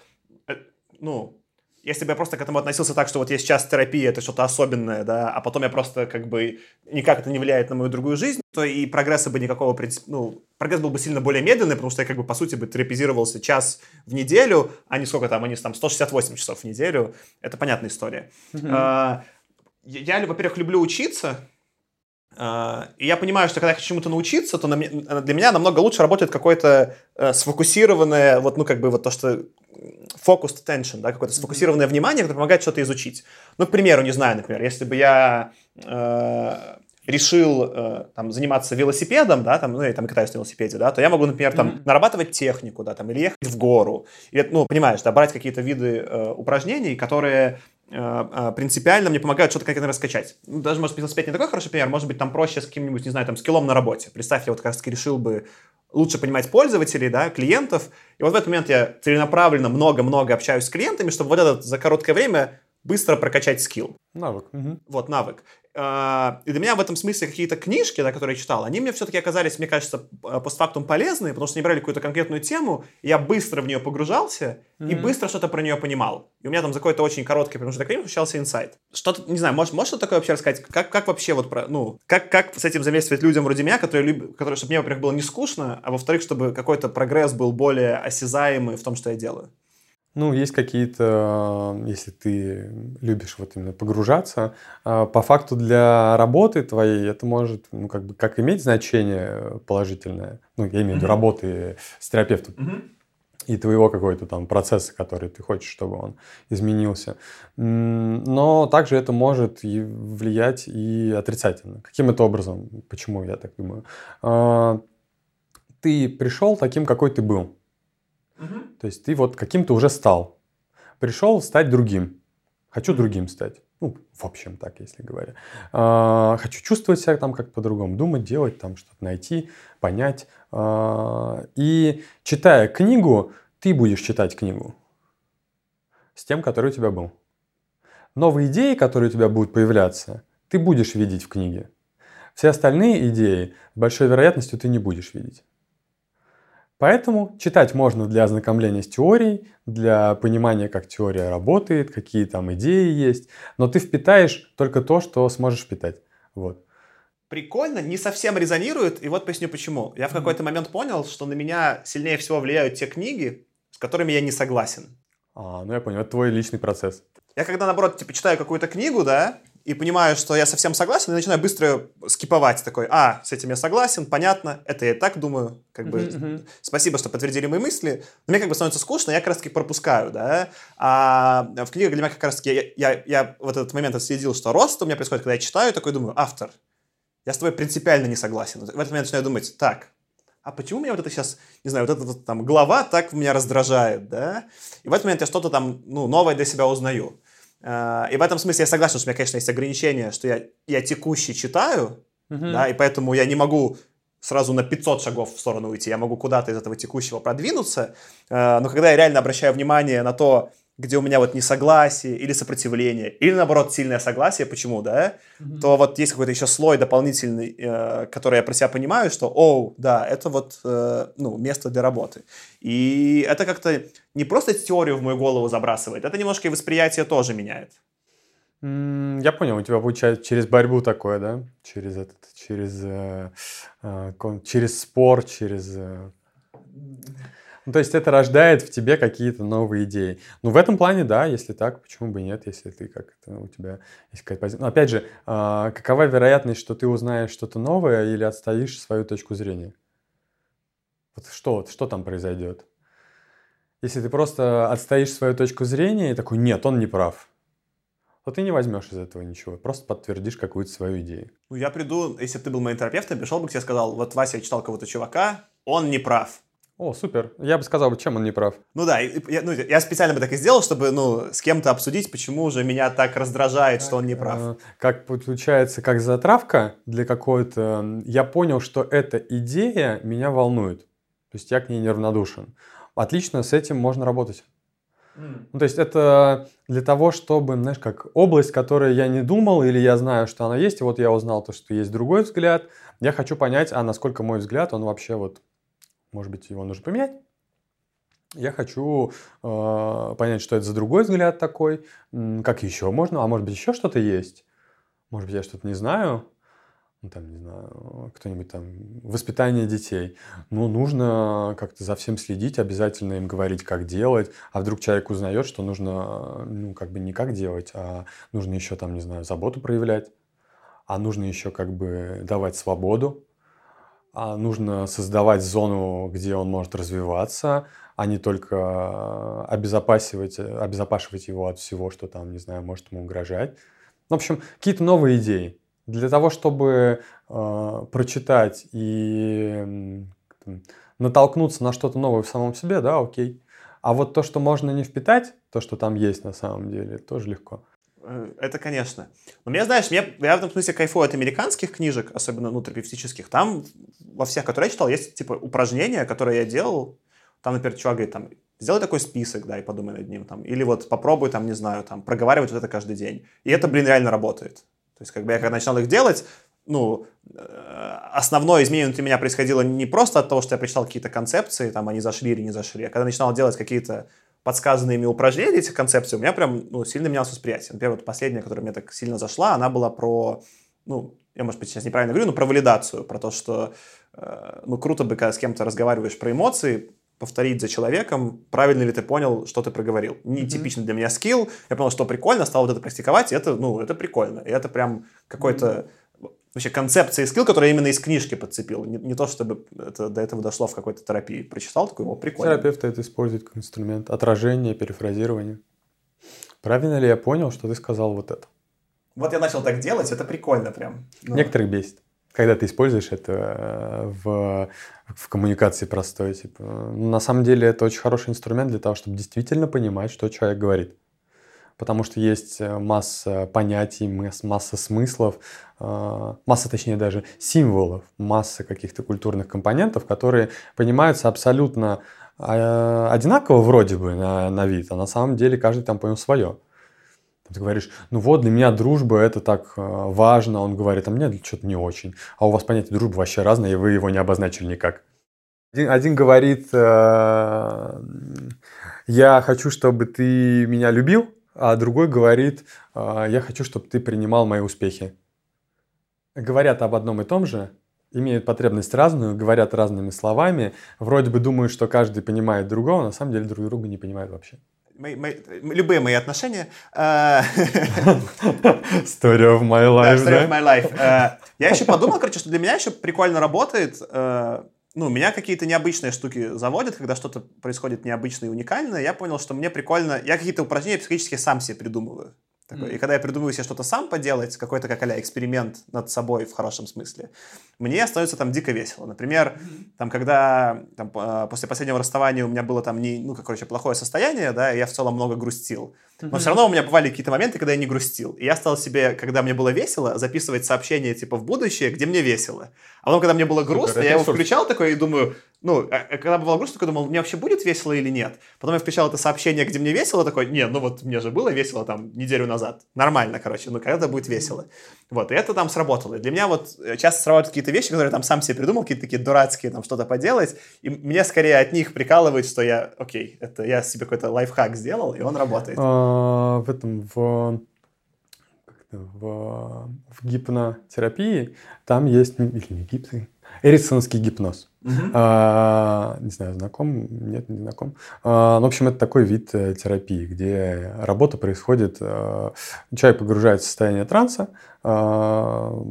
э, ну, если бы я просто к этому относился так, что вот я сейчас терапия, это что-то особенное, да, а потом я просто как бы никак это не влияет на мою другую жизнь, то и прогресса бы никакого, ну, прогресс был бы сильно более медленный, потому что я как бы по сути бы терапизировался час в неделю, а не сколько там, они там 168 часов в неделю. Это понятная история. Mm-hmm. А, я, во-первых, люблю учиться, а, и я понимаю, что когда я хочу чему-то научиться, то для меня намного лучше работает какое-то э, сфокусированное, вот, ну, как бы вот то, что focused attention, да, какое-то сфокусированное внимание, которое помогает что-то изучить. Ну, к примеру, не знаю, например, если бы я э, решил э, там, заниматься велосипедом, да, там, ну, я там катаюсь на велосипеде, да, то я могу, например, там, mm-hmm. нарабатывать технику, да, там, или ехать в гору, или, ну, понимаешь, да, брать какие-то виды э, упражнений, которые Э, э, принципиально мне помогают что-то конкретно раскачать. Ну, даже, может, велосипед не такой хороший пример, может быть, там проще с каким-нибудь, не знаю, там, скиллом на работе. Представь, я вот как раз таки решил бы лучше понимать пользователей, да, клиентов. И вот в этот момент я целенаправленно много-много общаюсь с клиентами, чтобы вот этот за короткое время быстро прокачать скилл. Навык. Угу. Вот, навык. А, и для меня в этом смысле какие-то книжки, да, которые я читал, они мне все-таки оказались, мне кажется, э, постфактум полезные, потому что они брали какую-то конкретную тему, я быстро в нее погружался mm-hmm. и быстро что-то про нее понимал. И у меня там за какой-то очень короткий промежуток времени случался инсайт. Что-то, не знаю, может, может что такое вообще рассказать? Как, как вообще вот про, ну, как, как с этим взаимодействовать людям вроде меня, которые, любят, которые, чтобы мне, во-первых, было не скучно, а во-вторых, чтобы какой-то прогресс был более осязаемый в том, что я делаю? Ну, есть какие-то, если ты любишь вот именно погружаться, а, по факту для работы твоей это может, ну, как бы, как иметь значение положительное, ну, я имею в виду работы с терапевтом, и твоего какой-то там процесса, который ты хочешь, чтобы он изменился. Но также это может и влиять и отрицательно. Каким это образом? Почему я так думаю? А, ты пришел таким, какой ты был то есть ты вот каким-то уже стал. Пришел стать другим. Хочу другим стать. Ну, в общем, так, если говоря. А, хочу чувствовать себя там как-то по-другому, думать, делать, там что-то найти, понять. А, и читая книгу, ты будешь читать книгу с тем, который у тебя был. Новые идеи, которые у тебя будут появляться, ты будешь видеть в книге. Все остальные идеи большой вероятностью ты не будешь видеть. Поэтому читать можно для ознакомления с теорией, для понимания, как теория работает, какие там идеи есть, но ты впитаешь только то, что сможешь впитать. Вот. Прикольно, не совсем резонирует, и вот поясню почему. Я в какой-то момент понял, что на меня сильнее всего влияют те книги, с которыми я не согласен. А, ну я понял, это твой личный процесс. Я когда, наоборот, типа, читаю какую-то книгу, да, и понимаю, что я совсем согласен, и начинаю быстро скиповать такой, а, с этим я согласен, понятно, это я и так думаю, как бы, uh-huh, спасибо, что подтвердили мои мысли, но мне как бы становится скучно, я как раз-таки пропускаю, да, а в книгах для меня как раз-таки, я, я, я в этот момент отследил, что рост у меня происходит, когда я читаю, такой думаю, автор, я с тобой принципиально не согласен. В этот момент начинаю думать, так, а почему меня вот это сейчас, не знаю, вот эта вот там глава так меня раздражает, да? И в этот момент я что-то там, ну, новое для себя узнаю. Э, и в этом смысле я согласен, что у меня, конечно, есть ограничение, что я, я текущий читаю, uh-huh. да, и поэтому я не могу сразу на 500 шагов в сторону уйти, я могу куда-то из этого текущего продвинуться, э, но когда я реально обращаю внимание на то, где у меня вот несогласие или сопротивление, или наоборот сильное согласие, почему, да, mm-hmm. то вот есть какой-то еще слой дополнительный, э, который я про себя понимаю, что, о, да, это вот, э, ну, место для работы. И это как-то не просто теорию в мою голову забрасывает, это немножко и восприятие тоже меняет. Mm, я понял, у тебя получается через борьбу такое, да, через этот, через, э, э, через спор, через... Э ну, то есть это рождает в тебе какие-то новые идеи. Ну, в этом плане, да, если так, почему бы нет, если ты как у тебя есть какая-то позиция. Но опять же, а, какова вероятность, что ты узнаешь что-то новое или отстоишь свою точку зрения? Вот что, что там произойдет? Если ты просто отстоишь свою точку зрения и такой, нет, он не прав, то ты не возьмешь из этого ничего, просто подтвердишь какую-то свою идею. Ну, я приду, если бы ты был моим терапевтом, пришел бы к тебе и сказал, вот Вася, я читал кого-то чувака, он не прав. О, супер. Я бы сказал, чем он не прав. Ну да, я, ну, я специально бы так и сделал, чтобы ну, с кем-то обсудить, почему же меня так раздражает, так, что он не прав. Э, как получается, как затравка для какой-то... Я понял, что эта идея меня волнует. То есть я к ней неравнодушен. Отлично, с этим можно работать. Mm. Ну, то есть это для того, чтобы, знаешь, как область, которой я не думал, или я знаю, что она есть, и вот я узнал то, что есть другой взгляд, я хочу понять, а насколько мой взгляд, он вообще вот может быть, его нужно поменять. Я хочу э, понять, что это за другой взгляд такой, как еще можно, а может быть, еще что-то есть. Может быть, я что-то не знаю. Ну, там, не знаю, кто-нибудь там, воспитание детей. Ну, нужно как-то за всем следить, обязательно им говорить, как делать. А вдруг человек узнает, что нужно, ну, как бы не как делать, а нужно еще там, не знаю, заботу проявлять. А нужно еще как бы давать свободу нужно создавать зону, где он может развиваться, а не только обезопасивать, обезопашивать его от всего, что там, не знаю, может ему угрожать. В общем, какие-то новые идеи. Для того, чтобы э, прочитать и э, натолкнуться на что-то новое в самом себе, да, окей. А вот то, что можно не впитать, то, что там есть на самом деле, тоже легко. Э, это, конечно. Но мне, знаешь, мне, я в этом смысле кайфую от американских книжек, особенно, ну, терапевтических. Там во всех, которые я читал, есть, типа, упражнения, которые я делал. Там, например, чувак говорит, там, сделай такой список, да, и подумай над ним, там. Или вот попробуй, там, не знаю, там, проговаривать вот это каждый день. И это, блин, реально работает. То есть, как бы я когда начинал их делать, ну, э, основное изменение внутри меня происходило не просто от того, что я прочитал какие-то концепции, там, они зашли или не зашли, а когда начинал делать какие-то подсказанные ими упражнения, этих концепций, у меня прям ну, сильно менялось восприятие. Например, вот последняя, которая мне так сильно зашла, она была про, ну, я, может быть, сейчас неправильно говорю, но про валидацию, про то, что, э, ну, круто бы, когда с кем-то разговариваешь про эмоции, повторить за человеком, правильно ли ты понял, что ты проговорил. Не mm-hmm. для меня скилл. Я понял, что прикольно, стал вот это практиковать, и это, ну, это прикольно. И это прям какой-то mm-hmm вообще концепция и скилл, который именно из книжки подцепил. Не, не то, чтобы это до этого дошло в какой-то терапии. Прочитал, такой, о, прикольно. Терапевты это используют как инструмент отражения, перефразирования. Правильно ли я понял, что ты сказал вот это? Вот я начал так делать, это прикольно прям. Ну. Некоторых бесит. Когда ты используешь это э, в, в коммуникации простой, типа, на самом деле это очень хороший инструмент для того, чтобы действительно понимать, что человек говорит потому что есть э, масса понятий, масса смыслов, э, масса, точнее, даже символов, масса каких-то культурных компонентов, которые понимаются абсолютно э, одинаково вроде бы на, на вид, а на самом деле каждый там понял свое. Ты говоришь, ну вот для меня дружба это так важно, он говорит, а мне что-то не очень. А у вас понятие дружбы вообще разное, и вы его не обозначили никак. Один, один говорит, я хочу, чтобы ты меня любил, а другой говорит, «А, я хочу, чтобы ты принимал мои успехи. Говорят об одном и том же, имеют потребность разную, говорят разными словами, вроде бы думают, что каждый понимает другого, на самом деле друг друга не понимают вообще. Мои, мои, любые мои отношения. Э, story of my life, да? Story of my life. Э, я еще подумал, короче, что для меня еще прикольно работает э, ну, меня какие-то необычные штуки заводят, когда что-то происходит необычное и уникальное, я понял, что мне прикольно, я какие-то упражнения психологически сам себе придумываю. Такой. Mm. И когда я придумываю себе что-то сам поделать, какой-то как а эксперимент над собой в хорошем смысле, мне становится там дико весело. Например, mm. там, когда там, а, после последнего расставания у меня было там, не, ну, короче, плохое состояние, да, и я в целом много грустил. Но все равно у меня бывали какие-то моменты, когда я не грустил. И я стал себе, когда мне было весело, записывать сообщения типа в будущее, где мне весело. А потом, когда мне было грустно, Супер, я его включал такой и думаю, ну, а, а когда было грустно, такой думал, мне вообще будет весело или нет? Потом я включал это сообщение, где мне весело, такой, не, ну вот мне же было весело там неделю назад. Нормально, короче, ну когда-то будет весело. Вот, и это там сработало. И для меня вот э, часто срабатывают какие-то вещи, которые я там сам себе придумал, какие-то такие дурацкие, там что-то поделать, и мне скорее от них прикалывает, что я, окей, это я себе какой-то лайфхак сделал, и он работает. А, в этом, в в, в гипнотерапии там есть, или не гипсы, эриксонский гипноз. Угу. А, не знаю, знаком, нет, не знаком. А, ну, в общем, это такой вид э, терапии, где работа происходит, а, человек погружается в состояние транса, а,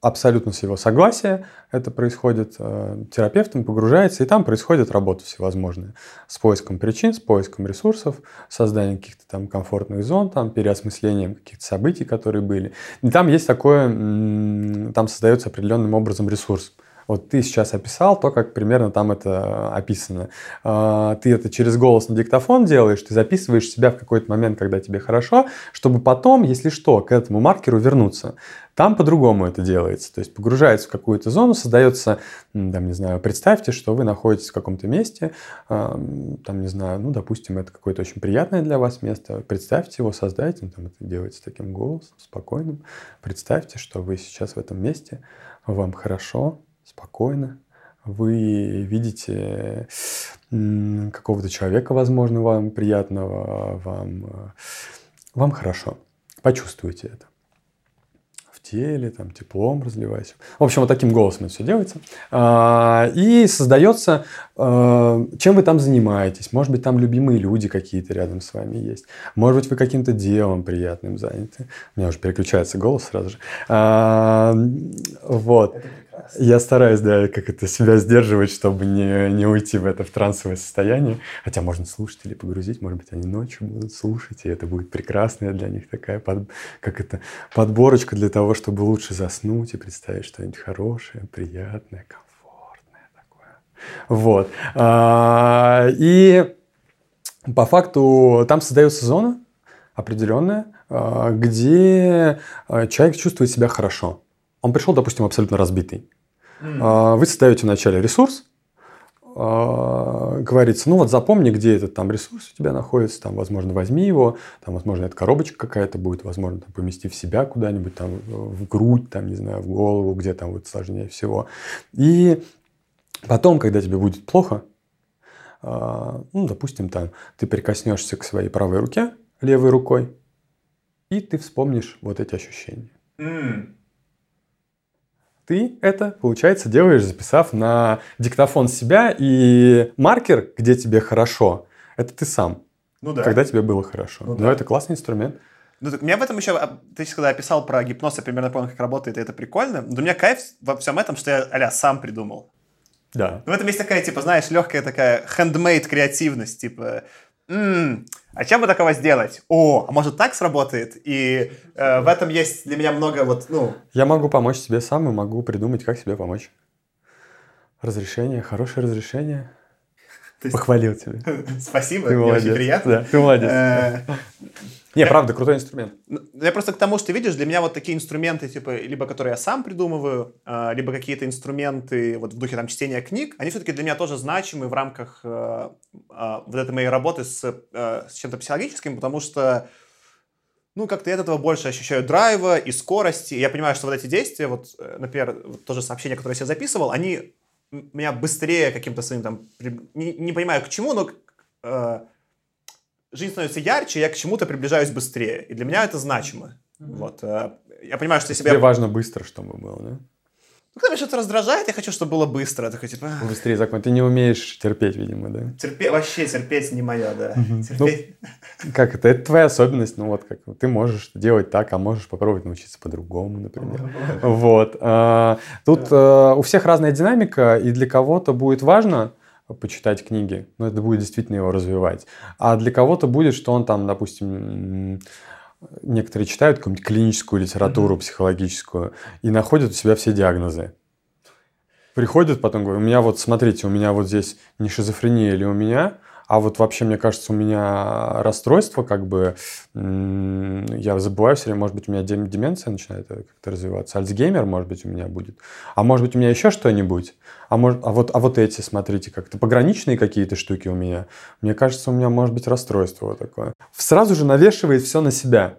абсолютно с его согласия это происходит, э, терапевтом погружается, и там происходит работа всевозможная. С поиском причин, с поиском ресурсов, созданием каких-то там комфортных зон, там, переосмыслением каких-то событий, которые были. И там есть такое, там создается определенным образом ресурс. Вот ты сейчас описал то, как примерно там это описано. А, ты это через голос на диктофон делаешь, ты записываешь себя в какой-то момент, когда тебе хорошо, чтобы потом, если что, к этому маркеру вернуться. Там по-другому это делается. То есть погружается в какую-то зону, создается, там, не знаю, представьте, что вы находитесь в каком-то месте, там, не знаю, ну, допустим, это какое-то очень приятное для вас место. Представьте его, создайте, там это делается таким голосом, спокойным. Представьте, что вы сейчас в этом месте, вам хорошо, спокойно. Вы видите какого-то человека, возможно, вам приятного, вам, вам хорошо. Почувствуйте это теле, там, теплом разливайся. В общем, вот таким голосом это все делается. А, и создается, а, чем вы там занимаетесь. Может быть, там любимые люди какие-то рядом с вами есть. Может быть, вы каким-то делом приятным заняты. У меня уже переключается голос сразу же. А, вот. Я стараюсь, да, как это себя сдерживать, чтобы не, не уйти в это в трансовое состояние. Хотя можно слушать или погрузить, может быть, они ночью будут слушать, и это будет прекрасная для них такая, под, как это, подборочка для того, чтобы лучше заснуть и представить что-нибудь хорошее, приятное, комфортное такое. Вот. А, и по факту там создается зона, определенное, а, где а, человек чувствует себя хорошо. Он пришел, допустим, абсолютно разбитый. Mm. Вы создаете вначале ресурс, говорится, ну вот запомни, где этот там ресурс у тебя находится, там, возможно, возьми его, там, возможно, это коробочка какая-то будет, возможно, там, помести в себя куда-нибудь, там, в грудь, там, не знаю, в голову, где там вот сложнее всего. И потом, когда тебе будет плохо, ну, допустим, там, ты прикоснешься к своей правой руке, левой рукой, и ты вспомнишь вот эти ощущения. Mm. Ты это, получается, делаешь, записав на диктофон себя, и маркер, где тебе хорошо, это ты сам. Ну да. Когда тебе было хорошо. Ну, Но да. это классный инструмент. Ну, так, меня в этом еще... А, ты когда описал про гипноз, я примерно понял, как работает, и это прикольно. Но у меня кайф во всем этом, что я, аля, сам придумал. Да. Ну, в этом есть такая, типа, знаешь, легкая такая handmade креативность, типа, м-м, а чем бы такого сделать? О, а может так сработает? И э, в этом есть для меня много вот, ну... Я могу помочь себе сам и могу придумать, как себе помочь. Разрешение, хорошее разрешение. Есть... Похвалил тебя. *laughs* Спасибо, ты мне молодец. очень приятно. Да, ты молодец. Э, не, правда, крутой инструмент. Ну, я просто к тому, что видишь, для меня вот такие инструменты, типа, либо которые я сам придумываю, а, либо какие-то инструменты вот в духе там чтения книг, они все-таки для меня тоже значимы в рамках э, вот этой моей работы с, э, с чем-то психологическим, потому что ну, как-то я от этого больше ощущаю драйва и скорости. И я понимаю, что вот эти действия, вот, э, например, вот то же сообщение, которое я себе записывал, они меня быстрее каким-то своим там, не, не понимаю к чему, но э, жизнь становится ярче, я к чему-то приближаюсь быстрее. И для меня это значимо. Mm-hmm. Вот. Э, я понимаю, что если Тебе важно быстро, чтобы было, да? Ну, когда меня что-то раздражает, я хочу, чтобы было быстро. Я такой, типа... Быстрее закон. Ты не умеешь терпеть, видимо, да? Терпеть, вообще терпеть не мое, да. Угу. Терпеть... Ну, как это? Это твоя особенность. Ну, вот как ты можешь делать так, а можешь попробовать научиться по-другому, например. Вот. А, тут а, у всех разная динамика, и для кого-то будет важно почитать книги, но это будет действительно его развивать. А для кого-то будет, что он там, допустим, некоторые читают какую-нибудь клиническую литературу, mm-hmm. психологическую, и находят у себя все диагнозы. Приходят потом, говорят, у меня вот, смотрите, у меня вот здесь не шизофрения или у меня, а вот вообще, мне кажется, у меня расстройство, как бы, я забываю все время, может быть, у меня деменция начинает как-то развиваться, Альцгеймер, может быть, у меня будет, а может быть, у меня еще что-нибудь, а, может, а, вот, а вот эти, смотрите, как-то пограничные какие-то штуки у меня, мне кажется, у меня может быть расстройство вот такое. Сразу же навешивает все на себя.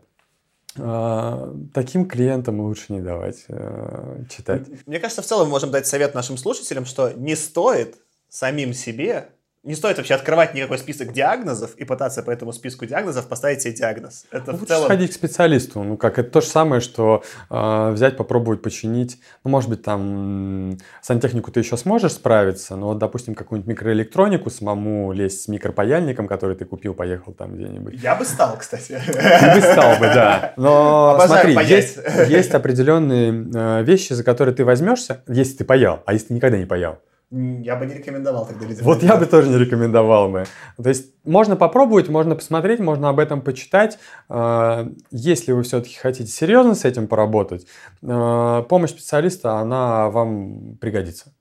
А, таким клиентам лучше не давать э, читать. Мне кажется, в целом мы можем дать совет нашим слушателям, что не стоит самим себе не стоит вообще открывать никакой список диагнозов и пытаться по этому списку диагнозов поставить себе диагноз. Это Лучше в целом... сходить к специалисту. Ну, как, это то же самое, что э, взять, попробовать починить. Ну, может быть, там сантехнику ты еще сможешь справиться, но, вот, допустим, какую-нибудь микроэлектронику самому лезть с микропаяльником, который ты купил, поехал там где-нибудь. Я бы стал, кстати. Ты бы стал бы, да. Но смотри, есть, есть определенные э, вещи, за которые ты возьмешься, если ты паял, а если ты никогда не паял. Я бы не рекомендовал тогда людям. Вот я бы тоже не рекомендовал бы. То есть можно попробовать, можно посмотреть, можно об этом почитать. А, если вы все-таки хотите серьезно с этим поработать, а, помощь специалиста, она вам пригодится.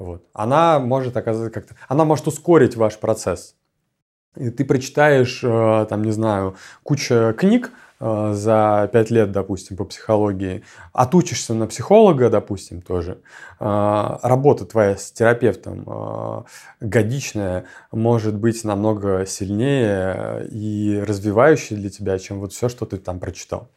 Вот. Она может оказаться как-то... Она может ускорить ваш процесс. И ты прочитаешь, а, там, не знаю, куча книг, Э, за пять лет, допустим, по психологии, отучишься на психолога, допустим, тоже, э, работа твоя с терапевтом э, годичная может быть намного сильнее и развивающей для тебя, чем вот все, что ты там прочитал.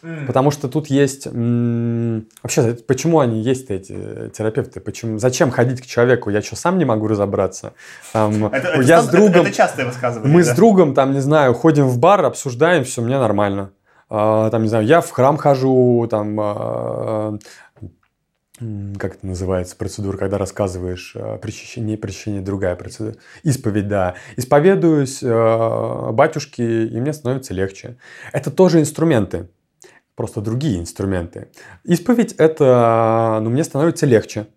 Потому что тут есть... Вообще, почему они есть эти терапевты? Почему, зачем ходить к человеку? Я что, сам не могу разобраться? Там, это, я это, с другом, это, это частое высказывание. Мы да? с другом, там, не знаю, ходим в бар, обсуждаем, все, мне нормально. А, там, не знаю, я в храм хожу, там, а, как это называется, процедура, когда рассказываешь а, причащение, причащение, другая процедура. Исповедь, да. Исповедуюсь э, батюшке, и мне становится легче. Это тоже инструменты просто другие инструменты. Исповедь – это, ну, мне становится легче.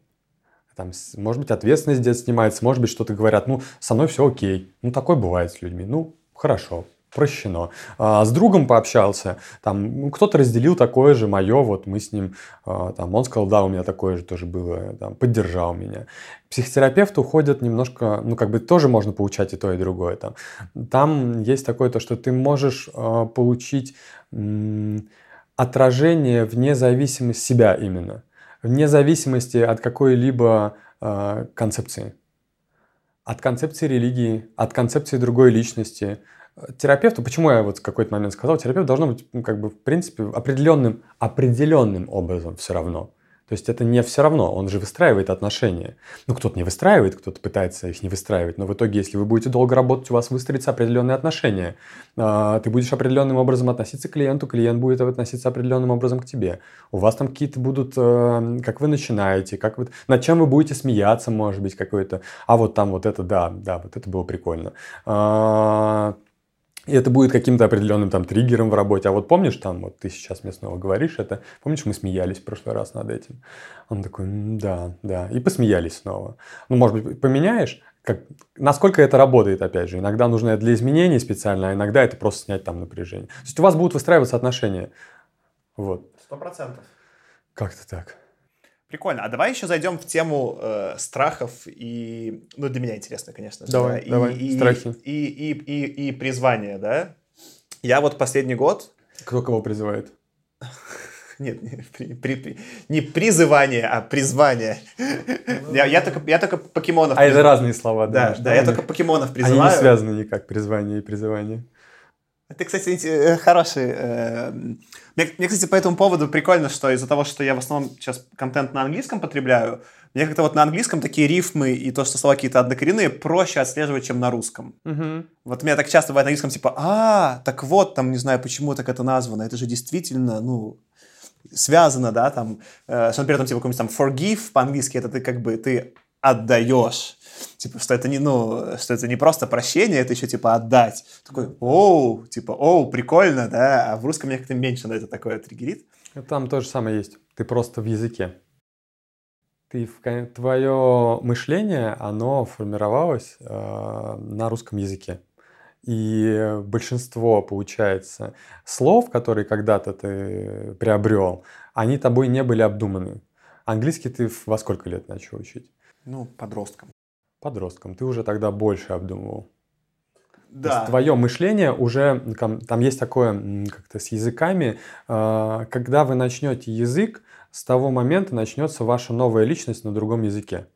Там, может быть, ответственность где-то снимается, может быть, что-то говорят, ну, со мной все окей. Ну, такое бывает с людьми. Ну, хорошо, прощено. А, с другом пообщался, там, ну, кто-то разделил такое же мое, вот мы с ним, а, там, он сказал, да, у меня такое же тоже было, там, поддержал меня. Психотерапевт уходит немножко, ну, как бы тоже можно получать и то, и другое. Там, там есть такое то, что ты можешь а, получить м- отражение вне зависимости себя именно, вне зависимости от какой-либо а, концепции от концепции религии, от концепции другой личности, терапевту, почему я вот в какой-то момент сказал, терапевт должно быть, как бы, в принципе, определенным, определенным образом все равно. То есть это не все равно, он же выстраивает отношения. Ну, кто-то не выстраивает, кто-то пытается их не выстраивать, но в итоге, если вы будете долго работать, у вас выстроятся определенные отношения. А, ты будешь определенным образом относиться к клиенту, клиент будет относиться определенным образом к тебе. У вас там какие-то будут, э, как вы начинаете, как вы, над чем вы будете смеяться, может быть, какой-то. А вот там вот это, да, да, вот это было прикольно. И это будет каким-то определенным там триггером в работе. А вот помнишь, там, вот ты сейчас мне снова говоришь это, помнишь, мы смеялись в прошлый раз над этим? Он такой, да, да, и посмеялись снова. Ну, может быть, поменяешь, как, насколько это работает, опять же. Иногда нужно это для изменений специально, а иногда это просто снять там напряжение. То есть у вас будут выстраиваться отношения. Вот. Сто процентов. Как-то так. Прикольно. А давай еще зайдем в тему э, страхов и... Ну, для меня интересно, конечно. Давай, да? давай, и, страхи. И, и, и, и, и призвание, да? Я вот последний год... Кто кого призывает? *laughs* Нет, не, при, при, не призывание, а призвание. *laughs* Я, я, только, я только покемонов... А это разные слова, да? Да, да, я только покемонов призываю. Они не связаны никак, призвание и призывание. Это, кстати, э, хороший. Э, мне, мне, кстати, по этому поводу прикольно, что из-за того, что я в основном сейчас контент на английском потребляю, мне как-то вот на английском такие рифмы и то, что слова какие-то однокоренные, проще отслеживать, чем на русском. Угу. Вот у меня так часто бывает на английском, типа, а, так вот, там, не знаю, почему так это названо, это же действительно, ну, связано, да, там, э, что, например, там, типа, какой-нибудь там forgive по-английски, это ты как бы, ты отдаешь типа, что это не, ну, что это не просто прощение, это еще, типа, отдать. Такой, оу, типа, оу, прикольно, да, а в русском мне как-то меньше на это такое триггерит. Там то же самое есть, ты просто в языке. Ты, твое мышление, оно формировалось э, на русском языке. И большинство, получается, слов, которые когда-то ты приобрел, они тобой не были обдуманы. Английский ты во сколько лет начал учить? Ну, подростком подростком, ты уже тогда больше обдумывал. Да. Твое мышление уже, там есть такое как-то с языками, а, когда вы начнете язык, с того момента начнется ваша новая личность на другом языке.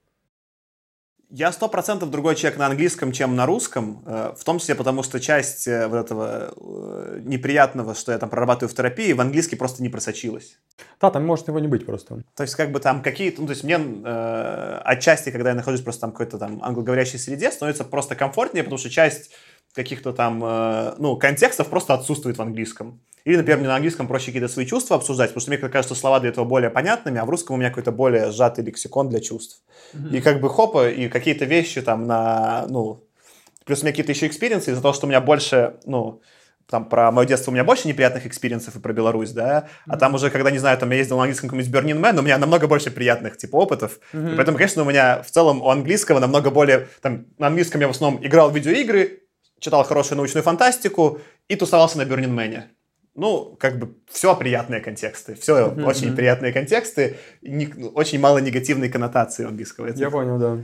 Я сто процентов другой человек на английском, чем на русском, э, в том числе потому, что часть э, вот этого э, неприятного, что я там прорабатываю в терапии, в английский просто не просочилась. Да, там может его не быть просто. То есть как бы там какие-то, ну то есть мне э, отчасти, когда я нахожусь просто там в какой-то там англоговорящей среде, становится просто комфортнее, потому что часть каких-то там, э, ну, контекстов просто отсутствует в английском. Или, например, мне на английском проще какие-то свои чувства обсуждать, потому что мне кажется слова для этого более понятными, а в русском у меня какой-то более сжатый лексикон для чувств. Mm-hmm. И как бы хопа, и какие-то вещи там на, ну, плюс у меня какие-то еще experience ы из-за того, что у меня больше, ну, там про мое детство у меня больше неприятных experience ов и про Беларусь, да, mm-hmm. а там уже, когда, не знаю, там я ездил на английском каком-нибудь Burning Man, у меня намного больше приятных, типа, опытов, mm-hmm. и поэтому, конечно, у меня в целом у английского намного более, там, на английском я в основном играл в видеоигры, читал хорошую научную фантастику и тусовался на Man ну, как бы все приятные контексты, все mm-hmm. очень приятные контексты, не, очень мало негативной коннотации английского языка. Я понял, да.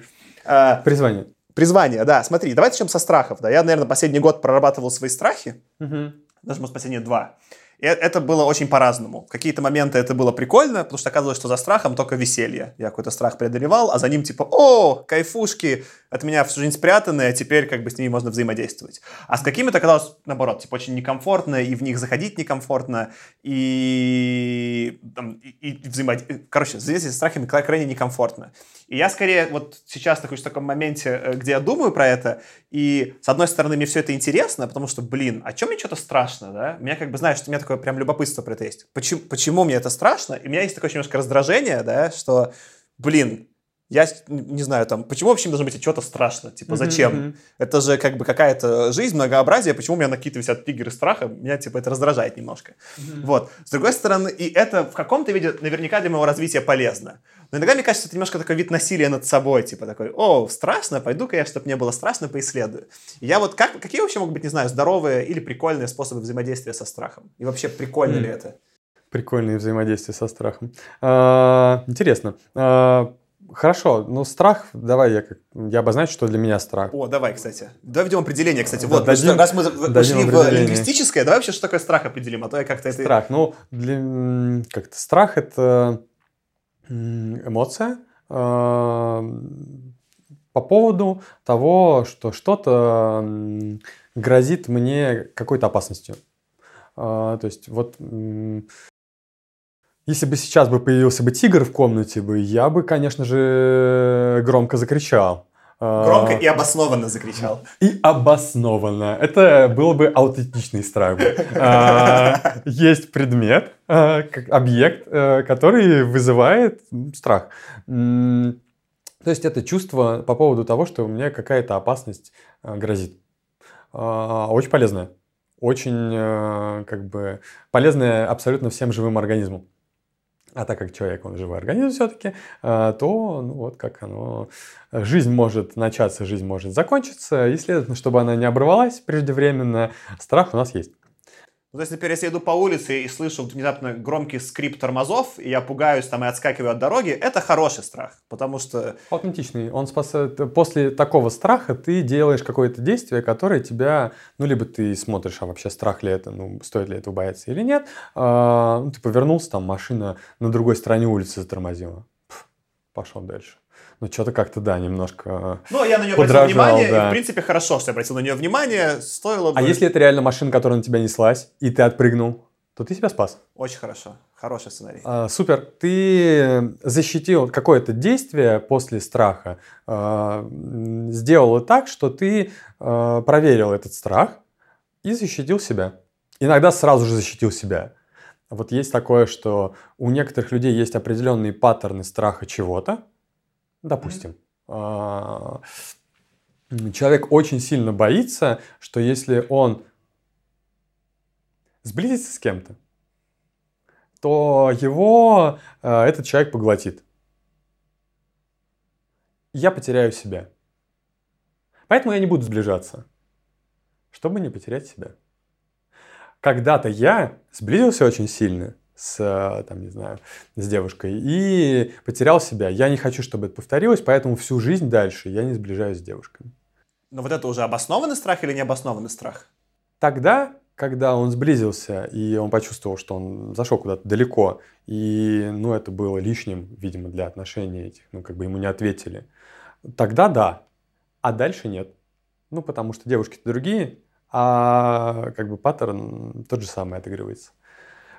А, призвание. Призвание, да. Смотри, давай начнем со страхов. Да. Я, наверное, последний год прорабатывал свои страхи, mm-hmm. даже, может, последние два. И это было очень по-разному. В какие-то моменты это было прикольно, потому что оказывалось, что за страхом только веселье. Я какой-то страх преодолевал, а за ним типа, о, кайфушки, от меня всю жизнь спрятаны, а теперь как бы с ними можно взаимодействовать. А с какими-то оказалось, наоборот, типа очень некомфортно, и в них заходить некомфортно, и, там, и, и взаимодействовать. Короче, взаимодействовать с страхами крайне некомфортно. И я скорее вот сейчас нахожусь в таком моменте, э, где я думаю про это, и с одной стороны мне все это интересно, потому что, блин, а чем мне что-то страшно, да? Меня как бы, знаешь, у меня такое прям любопытство про это есть. Почему, почему мне это страшно? И у меня есть такое немножко раздражение, да, что, блин, я не знаю, там, почему вообще должно быть что-то страшно? Типа, зачем? Mm-hmm. Это же как бы какая-то жизнь, многообразие, почему у меня на какие-то висят триггеры страха? Меня, типа, это раздражает немножко. Mm-hmm. Вот. С другой стороны, и это в каком-то виде наверняка для моего развития полезно. Но иногда, мне кажется, это немножко такой вид насилия над собой, типа такой, о, страшно, пойду-ка я, чтобы мне было страшно, поисследую. И я вот, как, какие вообще могут быть, не знаю, здоровые или прикольные способы взаимодействия со страхом? И вообще, прикольно mm. ли это? Прикольные взаимодействия со страхом. А, интересно. А, Хорошо, ну страх, давай я, я обозначу, что для меня страх. О, давай, кстати. Давай введем определение, кстати. Вот, дадим, раз мы вошли в лингвистическое, давай вообще, что такое страх определим, а то я как-то это... Страх, ну, для, как-то страх – это эмоция э, по поводу того, что что-то грозит мне какой-то опасностью. Э, то есть вот если бы сейчас бы появился бы тигр в комнате, бы, я бы, конечно же, громко закричал. Громко и обоснованно закричал. И обоснованно. Это был бы аутентичный страх. А, есть предмет, а, объект, который вызывает страх. То есть это чувство по поводу того, что у меня какая-то опасность грозит. А, очень полезное. Очень как бы полезное абсолютно всем живым организмам. А так как человек, он живой организм все-таки, а, то, ну вот как оно, жизнь может начаться, жизнь может закончиться, и, следовательно, чтобы она не оборвалась преждевременно, страх у нас есть. Ну, то есть, например, если я иду по улице и слышу внезапно громкий скрип тормозов, и я пугаюсь там и отскакиваю от дороги, это хороший страх, потому что... Аутентичный. Он спасает... После такого страха ты делаешь какое-то действие, которое тебя... Ну, либо ты смотришь, а вообще страх ли это, ну, стоит ли этого бояться или нет. А, ну, ты повернулся, там машина на другой стороне улицы затормозила. Пошел дальше ну, что-то как-то, да, немножко Ну, я на нее обратил внимание, да. и, в принципе, хорошо, что я обратил на нее внимание, стоило бы... А если это реально машина, которая на тебя неслась, и ты отпрыгнул, то ты себя спас. Очень хорошо. Хороший сценарий. А, супер. Ты защитил какое-то действие после страха, а, сделал так, что ты а, проверил этот страх и защитил себя. Иногда сразу же защитил себя. Вот есть такое, что у некоторых людей есть определенные паттерны страха чего-то, Допустим. А, человек очень сильно боится, что если он сблизится с кем-то, то его а, этот человек поглотит. Я потеряю себя. Поэтому я не буду сближаться, чтобы не потерять себя. Когда-то я сблизился очень сильно, с, там, не знаю, с девушкой и потерял себя. Я не хочу, чтобы это повторилось, поэтому всю жизнь дальше я не сближаюсь с девушками. Но вот это уже обоснованный страх или необоснованный страх? Тогда, когда он сблизился, и он почувствовал, что он зашел куда-то далеко, и, ну, это было лишним, видимо, для отношений этих, ну, как бы ему не ответили, тогда да, а дальше нет. Ну, потому что девушки-то другие, а как бы паттерн тот же самый отыгрывается.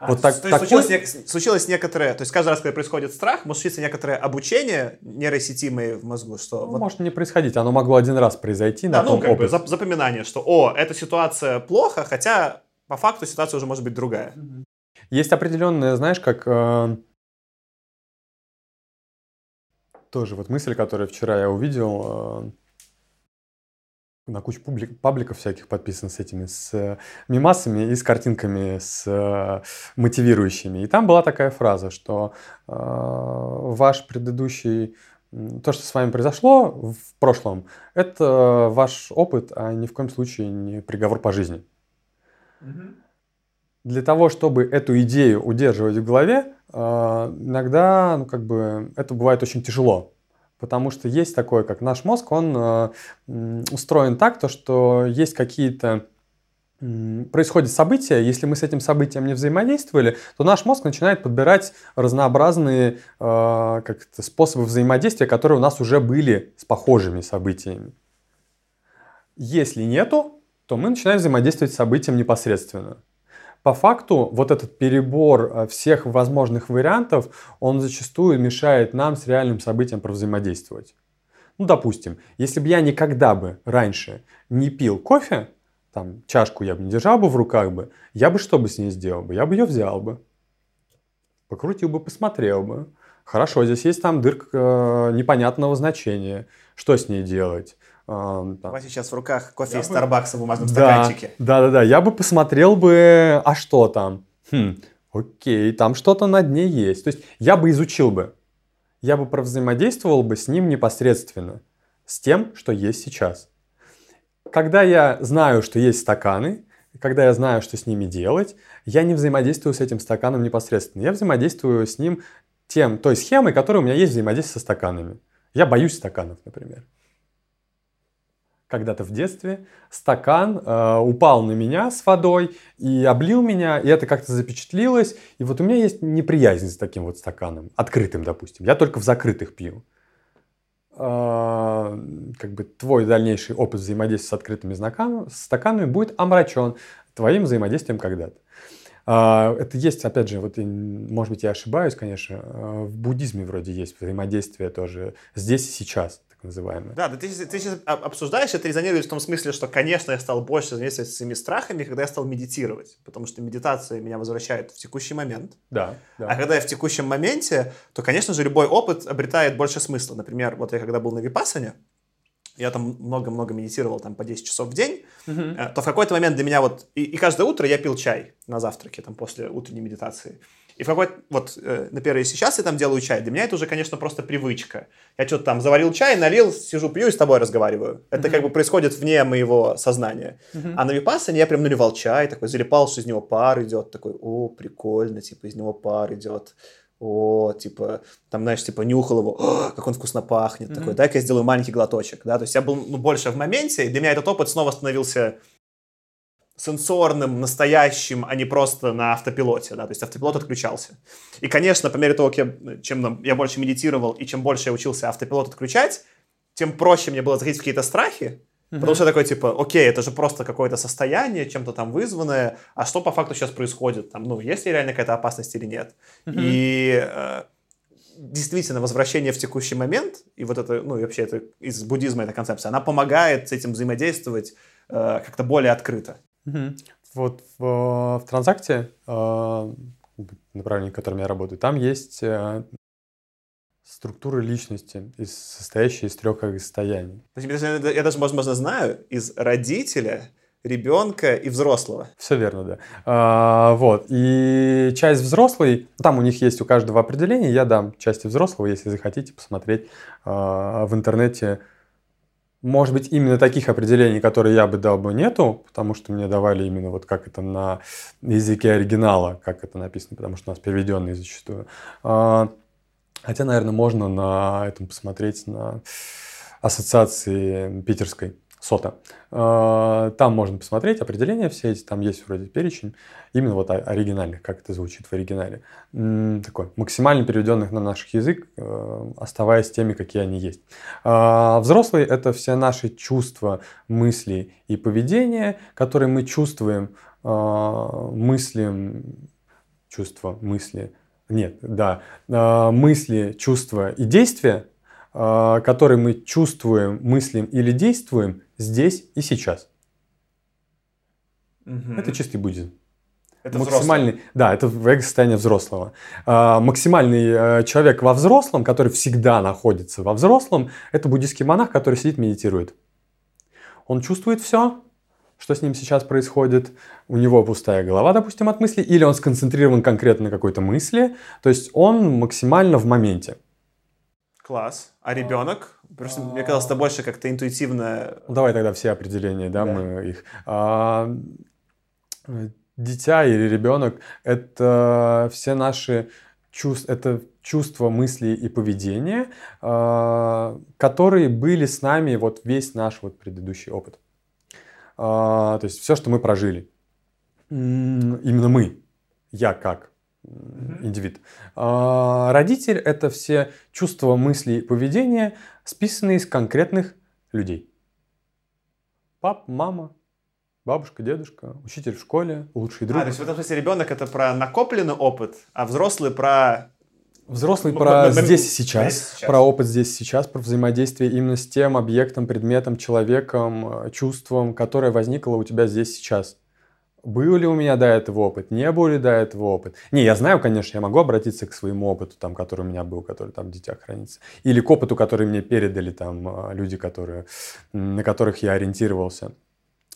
А, вот так, то есть такой... случилось, случилось некоторое, то есть каждый раз, когда происходит страх, может случиться некоторое обучение нейросетимое в мозгу, что... Ну, вот... Может не происходить, оно могло один раз произойти да, на ну, том как бы запоминание, что, о, эта ситуация плохо, хотя по факту ситуация уже может быть другая. Есть определенная, знаешь, как... Э... Тоже вот мысль, которую вчера я увидел, э на кучу публик, пабликов всяких подписан с этими, с э, мимасами и с картинками, с э, мотивирующими. И там была такая фраза, что э, ваш предыдущий, то, что с вами произошло в прошлом, это ваш опыт, а ни в коем случае не приговор по жизни. Для того, чтобы эту идею удерживать в голове, э, иногда, ну, как бы, это бывает очень тяжело. Потому что есть такое, как наш мозг, он э, устроен так, то, что есть какие-то происходят события, если мы с этим событием не взаимодействовали, то наш мозг начинает подбирать разнообразные э, как способы взаимодействия, которые у нас уже были с похожими событиями. Если нету, то мы начинаем взаимодействовать с событием непосредственно по факту вот этот перебор э, всех возможных вариантов, он зачастую мешает нам с реальным событием взаимодействовать. Ну, допустим, если бы я никогда бы раньше не пил кофе, там, чашку я бы не держал бы в руках бы, я бы что бы с ней сделал бы? Я бы ее взял бы, покрутил бы, посмотрел бы, Хорошо, здесь есть там дырка э, непонятного значения. Что с ней делать? Uh, У вас сейчас в руках кофе из Старбакса в бумажном да, стаканчике. Да, да, да. Я бы посмотрел бы, а что там? Хм, окей, там что-то на дне есть. То есть я бы изучил бы. Я бы взаимодействовал бы с ним непосредственно. С тем, что есть сейчас. Когда я знаю, что есть стаканы, когда я знаю, что с ними делать, я не взаимодействую с этим стаканом непосредственно. Я взаимодействую с ним тем, той схемой, которая у меня есть взаимодействие со стаканами. Я боюсь стаканов, например. Когда-то в детстве стакан э, упал на меня с водой и облил меня, и это как-то запечатлилось. И вот у меня есть неприязнь с таким вот стаканом, открытым, допустим. Я только в закрытых пью. Э, как бы твой дальнейший опыт взаимодействия с открытыми стаканами будет омрачен твоим взаимодействием когда-то. А, это есть, опять же, вот, может быть, я ошибаюсь, конечно, а, в буддизме вроде есть взаимодействие тоже здесь и сейчас, так называемое. Да, да ты, ты сейчас обсуждаешь, это резонирует в том смысле, что, конечно, я стал больше с своими страхами, когда я стал медитировать, потому что медитация меня возвращает в текущий момент. Да, да. А когда я в текущем моменте, то, конечно же, любой опыт обретает больше смысла. Например, вот я когда был на Випасане, я там много-много медитировал там по 10 часов в день, uh-huh. то в какой-то момент для меня вот... И, и каждое утро я пил чай на завтраке, там, после утренней медитации. И в какой-то... Вот, э, например, сейчас я там делаю чай, для меня это уже, конечно, просто привычка. Я что-то там заварил чай, налил, сижу, пью и с тобой разговариваю. Это uh-huh. как бы происходит вне моего сознания. Uh-huh. А на випассане я прям наливал чай, такой залипал, что из него пар идет, такой, о, прикольно, типа, из него пар идет о, типа, там, знаешь, типа, нюхал его, о, как он вкусно пахнет, mm-hmm. такой, дай-ка я сделаю маленький глоточек, да, то есть я был ну, больше в моменте, и для меня этот опыт снова становился сенсорным, настоящим, а не просто на автопилоте, да, то есть автопилот отключался. И, конечно, по мере того, чем я больше медитировал и чем больше я учился автопилот отключать, тем проще мне было заходить в какие-то страхи, Угу. Потому что такой, типа, окей, это же просто какое-то состояние, чем-то там вызванное, а что по факту сейчас происходит? Там, ну, есть ли реально какая-то опасность или нет? Угу. И э, действительно, возвращение в текущий момент, и вот это, ну, и вообще это из буддизма эта концепция, она помогает с этим взаимодействовать э, как-то более открыто. Угу. Вот в, в транзакте, э, направлении, в котором я работаю, там есть э, структуры личности, из, состоящей из трех состояний. Я даже, возможно, знаю, из родителя, ребенка и взрослого. Все верно, да. А, вот. И часть взрослой, там у них есть у каждого определение, я дам части взрослого, если захотите посмотреть а, в интернете. Может быть, именно таких определений, которые я бы дал бы, нету, потому что мне давали именно вот как это на языке оригинала, как это написано, потому что у нас переведенные зачастую. А, Хотя, наверное, можно на этом посмотреть на ассоциации питерской СОТа. А, там можно посмотреть определения все эти, там есть вроде перечень, именно вот оригинальных, как это звучит в оригинале. Такой, максимально переведенных на наш язык, э, оставаясь теми, какие они есть. А, взрослые — это все наши чувства, мысли и поведение, которые мы чувствуем, мыслим, чувства, мысли, нет, да, мысли, чувства и действия, которые мы чувствуем, мыслим или действуем здесь и сейчас. Угу. Это чистый буддизм. Это максимальный, взрослый. да, это состояние взрослого. А, максимальный э, человек во взрослом, который всегда находится во взрослом, это буддийский монах, который сидит медитирует. Он чувствует все, что с ним сейчас происходит, у него пустая голова, допустим, от мысли, или он сконцентрирован конкретно на какой-то мысли, то есть он максимально в моменте. Класс. А ребенок? Просто мне казалось, это больше как-то интуитивно. Ну, давай тогда все определения, да, да. мы их. А, дитя или ребенок — это все наши чувства, это чувства, мысли и поведение, а, которые были с нами вот весь наш вот предыдущий опыт. А, то есть все, что мы прожили. Именно мы, я как индивид. А, родитель — это все чувства, мысли и поведение, списанные из конкретных людей. Пап, мама, бабушка, дедушка, учитель в школе, лучший друг. А, то есть в этом смысле ребенок — это про накопленный опыт, а взрослый — про Взрослый про здесь и сейчас, про опыт здесь и сейчас, про взаимодействие именно с тем объектом, предметом, человеком, э, чувством, которое возникло у тебя здесь сейчас. Был ли у меня до этого опыт, не был ли до этого опыт. Не, я знаю, конечно, я могу обратиться к своему опыту, там, который у меня был, который там в детях хранится. Или к опыту, который мне передали там а, люди, которые, на которых я ориентировался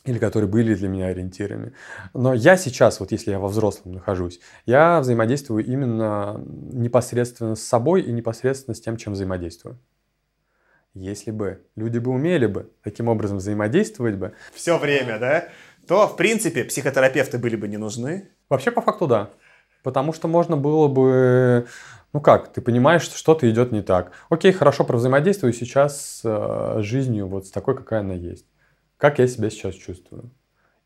или которые были для меня ориентирами. Но я сейчас, вот если я во взрослом нахожусь, я взаимодействую именно непосредственно с собой и непосредственно с тем, чем взаимодействую. Если бы люди бы умели бы таким образом взаимодействовать бы... Все время, да? То, в принципе, психотерапевты были бы не нужны. Вообще, по факту, да. Потому что можно было бы... Ну как, ты понимаешь, что что-то идет не так. Окей, хорошо, провзаимодействую сейчас с э, жизнью вот с такой, какая она есть. Как я себя сейчас чувствую.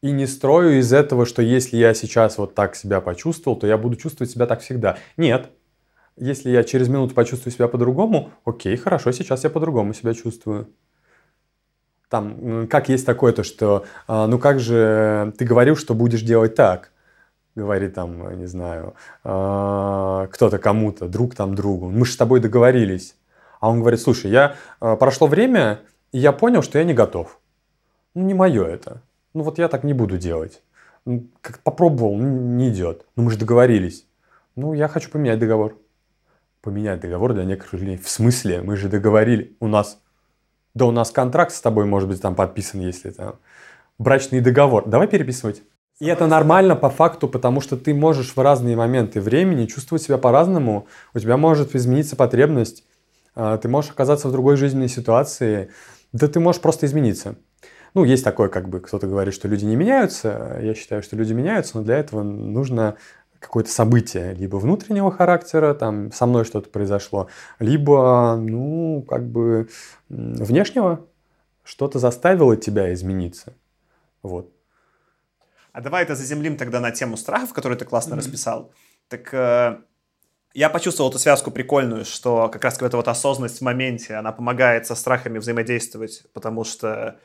И не строю из этого, что если я сейчас вот так себя почувствовал, то я буду чувствовать себя так всегда. Нет, если я через минуту почувствую себя по-другому, окей, хорошо, сейчас я по-другому себя чувствую. Там, как есть такое-то, что, а, ну как же ты говорил, что будешь делать так? Говорит там, не знаю, а, кто-то кому-то, друг там другу. Мы же с тобой договорились. А он говорит, слушай, я а, прошло время, и я понял, что я не готов. Ну, не мое это. Ну, вот я так не буду делать. Ну, как попробовал, не идет. Ну, мы же договорились. Ну, я хочу поменять договор поменять договор для некоторых людей. В смысле? Мы же договорили. У нас... Да у нас контракт с тобой, может быть, там подписан, если там... Брачный договор. Давай переписывать. И это нормально по факту, потому что ты можешь в разные моменты времени чувствовать себя по-разному. У тебя может измениться потребность. А, ты можешь оказаться в другой жизненной ситуации. Да ты можешь просто измениться. Ну, есть такое, как бы кто-то говорит, что люди не меняются. Я считаю, что люди меняются, но для этого нужно какое-то событие либо внутреннего характера, там со мной что-то произошло, либо, ну, как бы внешнего, что-то заставило тебя измениться. Вот. А давай это заземлим тогда на тему страхов, которую ты классно mm-hmm. расписал. Так э, я почувствовал эту связку прикольную, что как раз эта вот осознанность в моменте, она помогает со страхами взаимодействовать, потому что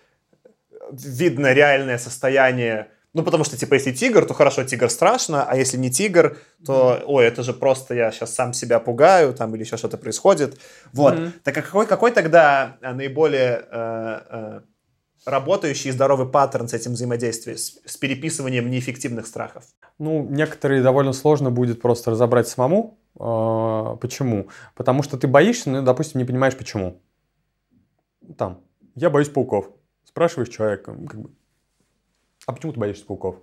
видно реальное состояние ну, потому что, типа, если тигр, то хорошо, тигр страшно, а если не тигр, то, ой, это же просто я сейчас сам себя пугаю, там, или еще что-то происходит. Вот. Mm-hmm. Так а какой, какой тогда э, наиболее э, э, работающий и здоровый паттерн с этим взаимодействием, с, с переписыванием неэффективных страхов? Ну, некоторые довольно сложно будет просто разобрать самому. Э, почему? Потому что ты боишься, но, допустим, не понимаешь, почему. Там, я боюсь пауков. Спрашиваешь человека, как бы, а почему ты боишься пауков?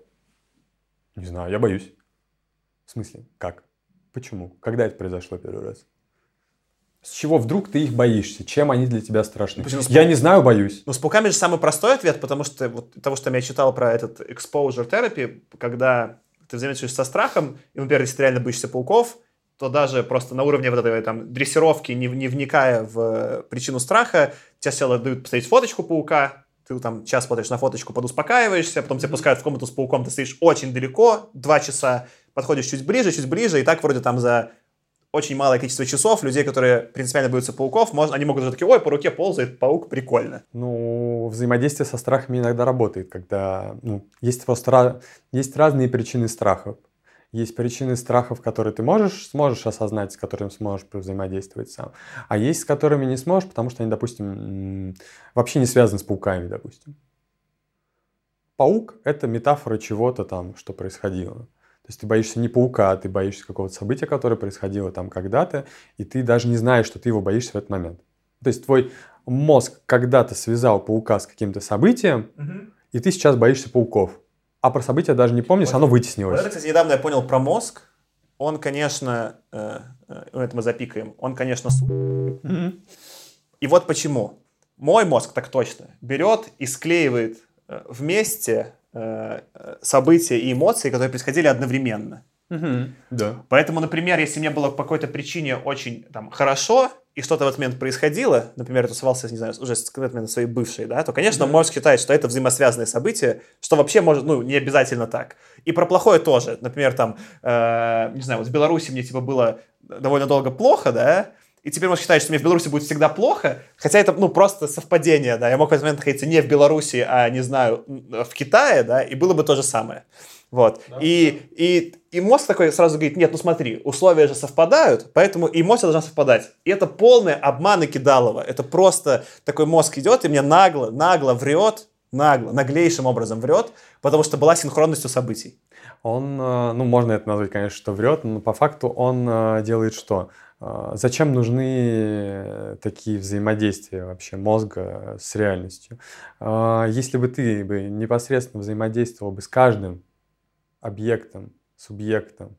Не знаю, я боюсь. В смысле? Как? Почему? Когда это произошло первый раз? С чего вдруг ты их боишься? Чем они для тебя страшны? Почему? Я не знаю, боюсь. Ну, с пауками же самый простой ответ, потому что вот того, что я читал про этот exposure therapy, когда ты взаимодействуешь со страхом, и, например, если ты реально боишься пауков, то даже просто на уровне вот этой там дрессировки, не, не вникая в причину страха, тебе сначала дают посмотреть фоточку паука, ты там час смотришь на фоточку, подуспокаиваешься, потом тебя пускают в комнату с пауком, ты стоишь очень далеко, два часа, подходишь чуть ближе, чуть ближе, и так вроде там за очень малое количество часов людей, которые принципиально боятся пауков, можно, они могут уже такие, ой, по руке ползает паук, прикольно. Ну, взаимодействие со страхами иногда работает, когда ну, есть просто есть разные причины страхов. Есть причины страхов, которые ты можешь, сможешь осознать, с которыми сможешь взаимодействовать сам. А есть, с которыми не сможешь, потому что они, допустим, вообще не связаны с пауками, допустим. Паук — это метафора чего-то там, что происходило. То есть ты боишься не паука, а ты боишься какого-то события, которое происходило там когда-то, и ты даже не знаешь, что ты его боишься в этот момент. То есть твой мозг когда-то связал паука с каким-то событием, угу. и ты сейчас боишься пауков. А про события даже не помнишь, оно вытеснилось. Вот это, кстати, недавно я понял про мозг. Он, конечно, э, э, это мы запикаем, он, конечно, mm-hmm. И вот почему. Мой мозг так точно берет и склеивает э, вместе э, события и эмоции, которые происходили одновременно. Угу, да. Поэтому, например, если мне было по какой-то причине очень там, хорошо, и что-то в этот момент происходило, например, тусовался, не знаю, уже с момент своей бывшей, да, то, конечно, да. мозг считает, что это взаимосвязанные события, что вообще может, ну, не обязательно так. И про плохое тоже. Например, там, э, не знаю, вот в Беларуси мне, типа, было довольно долго плохо, да, и теперь мозг считает, что мне в Беларуси будет всегда плохо, хотя это, ну, просто совпадение, да, я мог в этот момент находиться не в Беларуси, а, не знаю, в Китае, да, и было бы то же самое. Вот. Да, и, да. И, и мозг такой сразу говорит, нет, ну смотри, условия же совпадают, поэтому эмоция должна совпадать. И это полный обман и кидалово. Это просто такой мозг идет и мне нагло, нагло врет, нагло, наглейшим образом врет, потому что была синхронность у событий. Он, э, ну, можно это назвать, конечно, что врет, но по факту он э, делает что? Э, зачем нужны такие взаимодействия вообще мозга с реальностью? Если бы ты бы непосредственно взаимодействовал бы с каждым объектом, субъектом,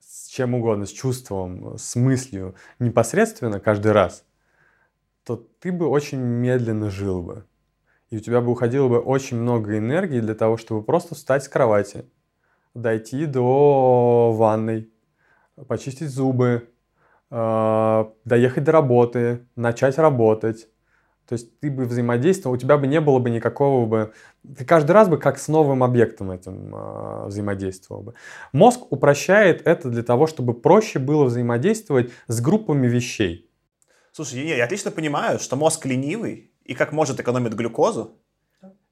с чем угодно, с чувством, с мыслью непосредственно каждый раз, то ты бы очень медленно жил бы. И у тебя бы уходило бы очень много энергии для того, чтобы просто встать с кровати, дойти до ванной, почистить зубы, а, доехать до работы, начать работать. То есть ты бы взаимодействовал, у тебя бы не было бы никакого бы... Ты каждый раз бы как с новым объектом этим э, взаимодействовал бы. Мозг упрощает это для того, чтобы проще было взаимодействовать с группами вещей. Слушай, я, я отлично понимаю, что мозг ленивый и как может экономит глюкозу.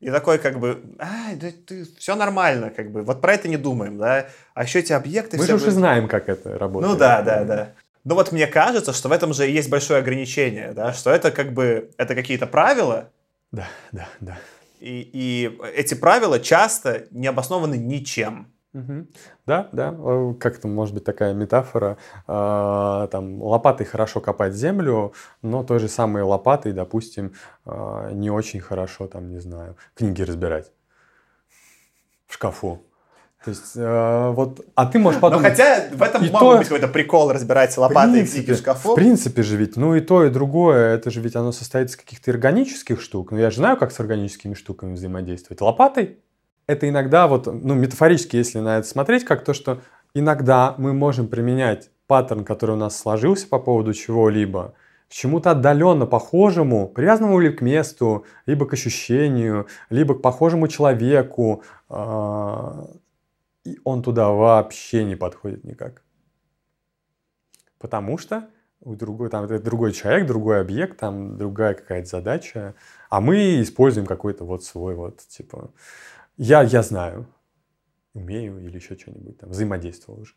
И такой как бы, а, да ты, все нормально, как бы, вот про это не думаем, да. А еще эти объекты... Мы же уже знаем, как это работает. Ну да, да, да. Но вот мне кажется, что в этом же есть большое ограничение, да, что это как бы, это какие-то правила. Да, да, да. И, и эти правила часто не обоснованы ничем. Угу. Да, да, как-то может быть такая метафора, э, там лопатой хорошо копать землю, но той же самой лопатой, допустим, э, не очень хорошо, там, не знаю, книги разбирать в шкафу. То есть, э, вот, а ты можешь подумать... Но хотя в этом мог то... быть какой-то прикол разбирать лопатой книги в шкафу. В принципе же ведь, ну и то, и другое, это же ведь оно состоит из каких-то органических штук. Ну я же знаю, как с органическими штуками взаимодействовать. Лопатой это иногда вот, ну, метафорически, если на это смотреть, как то, что иногда мы можем применять паттерн, который у нас сложился по поводу чего-либо, к чему-то отдаленно похожему, привязанному ли к месту, либо к ощущению, либо к похожему человеку, а, и он туда вообще не подходит никак. Потому что у другой, там, это другой человек, другой объект, там другая какая-то задача, а мы используем какой-то вот свой вот, типа, я, я знаю, умею или еще что-нибудь там, взаимодействовал уже.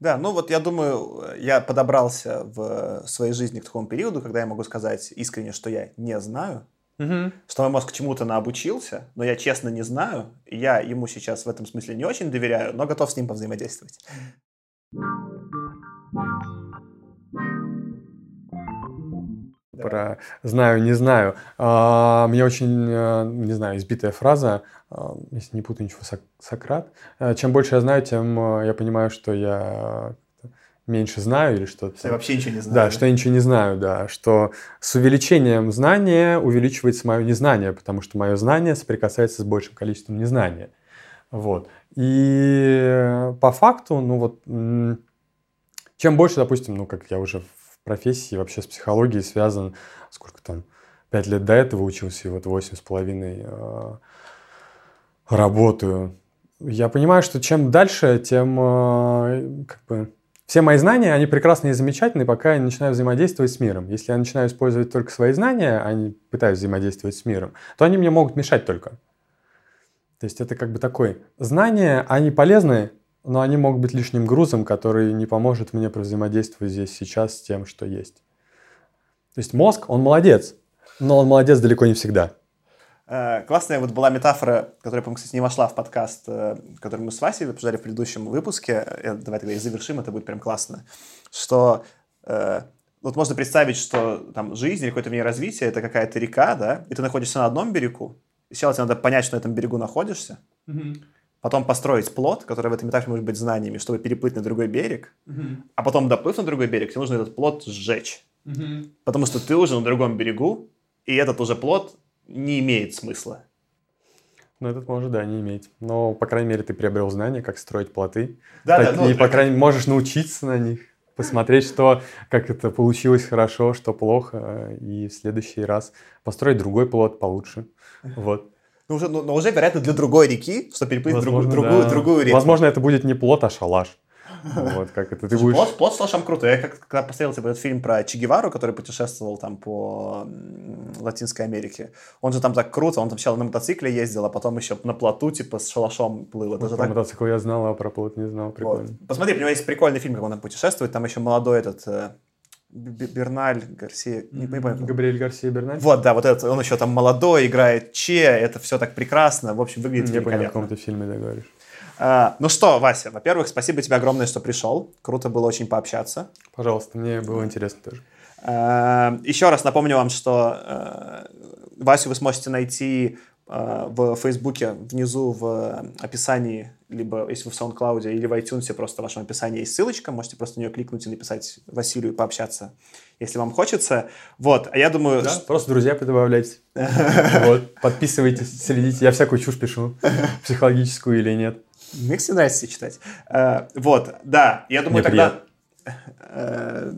Да, ну вот я думаю, я подобрался в своей жизни к такому периоду, когда я могу сказать искренне, что я не знаю, угу. что мой мозг чему-то наобучился, но я честно не знаю, я ему сейчас в этом смысле не очень доверяю, но готов с ним повзаимодействовать. Про знаю, не знаю. А, мне очень, э, не знаю, избитая фраза а, если не путаю ничего, Сократ. А, чем больше я знаю, тем я понимаю, что я меньше знаю или что-то. Я вообще ничего не знаю. Да, что я ничего не знаю, да. Что с увеличением знания увеличивается мое незнание, потому что мое знание соприкасается с большим количеством незнания. Вот. И по факту, ну вот, чем больше, допустим, ну как я уже в профессии, вообще с психологией связан, сколько там, пять лет до этого учился, и вот восемь с половиной работаю. Я понимаю, что чем дальше, тем э, как бы все мои знания, они прекрасные и замечательные, пока я начинаю взаимодействовать с миром. Если я начинаю использовать только свои знания, а не пытаюсь взаимодействовать с миром, то они мне могут мешать только. То есть это как бы такое знания, они полезны, но они могут быть лишним грузом, который не поможет мне взаимодействовать здесь сейчас с тем, что есть. То есть мозг, он молодец, но он молодец далеко не всегда. Э, классная вот была метафора, которая, по-моему, кстати, не вошла в подкаст, э, который мы с Васей обсуждали в предыдущем выпуске. Давай тогда и завершим, это будет прям классно. Что э, вот можно представить, что там жизнь или какое-то в ней развитие это какая-то река, да, и ты находишься на одном берегу. И сначала тебе надо понять, что на этом берегу находишься, mm-hmm. потом построить плод, который в этой метафоре может быть знаниями, чтобы переплыть на другой берег, mm-hmm. а потом, доплыв на другой берег, тебе нужно этот плод сжечь. Mm-hmm. Потому что ты уже на другом берегу, и этот уже плод не имеет смысла. Ну, этот может, да, не иметь. Но, по крайней мере, ты приобрел знания, как строить плоты. Да, так, да. Ну, и, по крайней мере, можешь научиться на них, посмотреть, что, как это получилось хорошо, что плохо, и в следующий раз построить другой плот получше. Вот. Ну, уже, ну, но уже, вероятно, для другой реки, чтобы переплыть Возможно, другую, другую, да. другую реку. Возможно, это будет не плот, а шалаш. Вот, как это ты будешь... Плод, плод слишком круто. Я как когда посмотрел типа, этот фильм про Че Гевару, который путешествовал там по Латинской Америке, он же там так круто, он там сначала на мотоцикле ездил, а потом еще на плоту типа с шалашом плыл. Это вот так... мотоцикл я знал, а про плот не знал. Прикольно. Вот. Посмотри, у него есть прикольный фильм, как он там путешествует, там еще молодой этот э, Берналь Гарсия, не, не помню. Габриэль Гарсия Берналь? Вот, да, вот это, он еще там молодой, играет Че, это все так прекрасно, в общем, выглядит Я великолепно. понял, о каком ты фильме ты говоришь. А, ну что, Вася, во-первых, спасибо тебе огромное, что пришел. Круто было очень пообщаться. Пожалуйста, мне было интересно тоже. А, еще раз напомню вам, что а, Васю вы сможете найти а, в Фейсбуке внизу в описании, либо если вы в SoundCloud или в iTunes, просто в вашем описании есть ссылочка, можете просто на нее кликнуть и написать Василию и пообщаться, если вам хочется. Вот, а я думаю... Да, просто друзья добавляйте. *laughs* Вот, подписывайтесь, следите. Я всякую чушь пишу, психологическую или нет. Мне, кстати, нравится читать. А, вот, да, я думаю, Мне тогда... *laughs*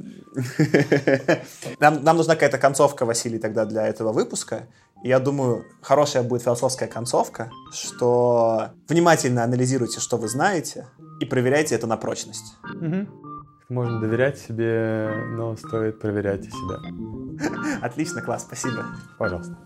нам, нам нужна какая-то концовка, Василий, тогда для этого выпуска. Я думаю, хорошая будет философская концовка, что внимательно анализируйте, что вы знаете, и проверяйте это на прочность. Угу. Можно доверять себе, но стоит проверять и себя. *laughs* Отлично, класс, спасибо. Пожалуйста.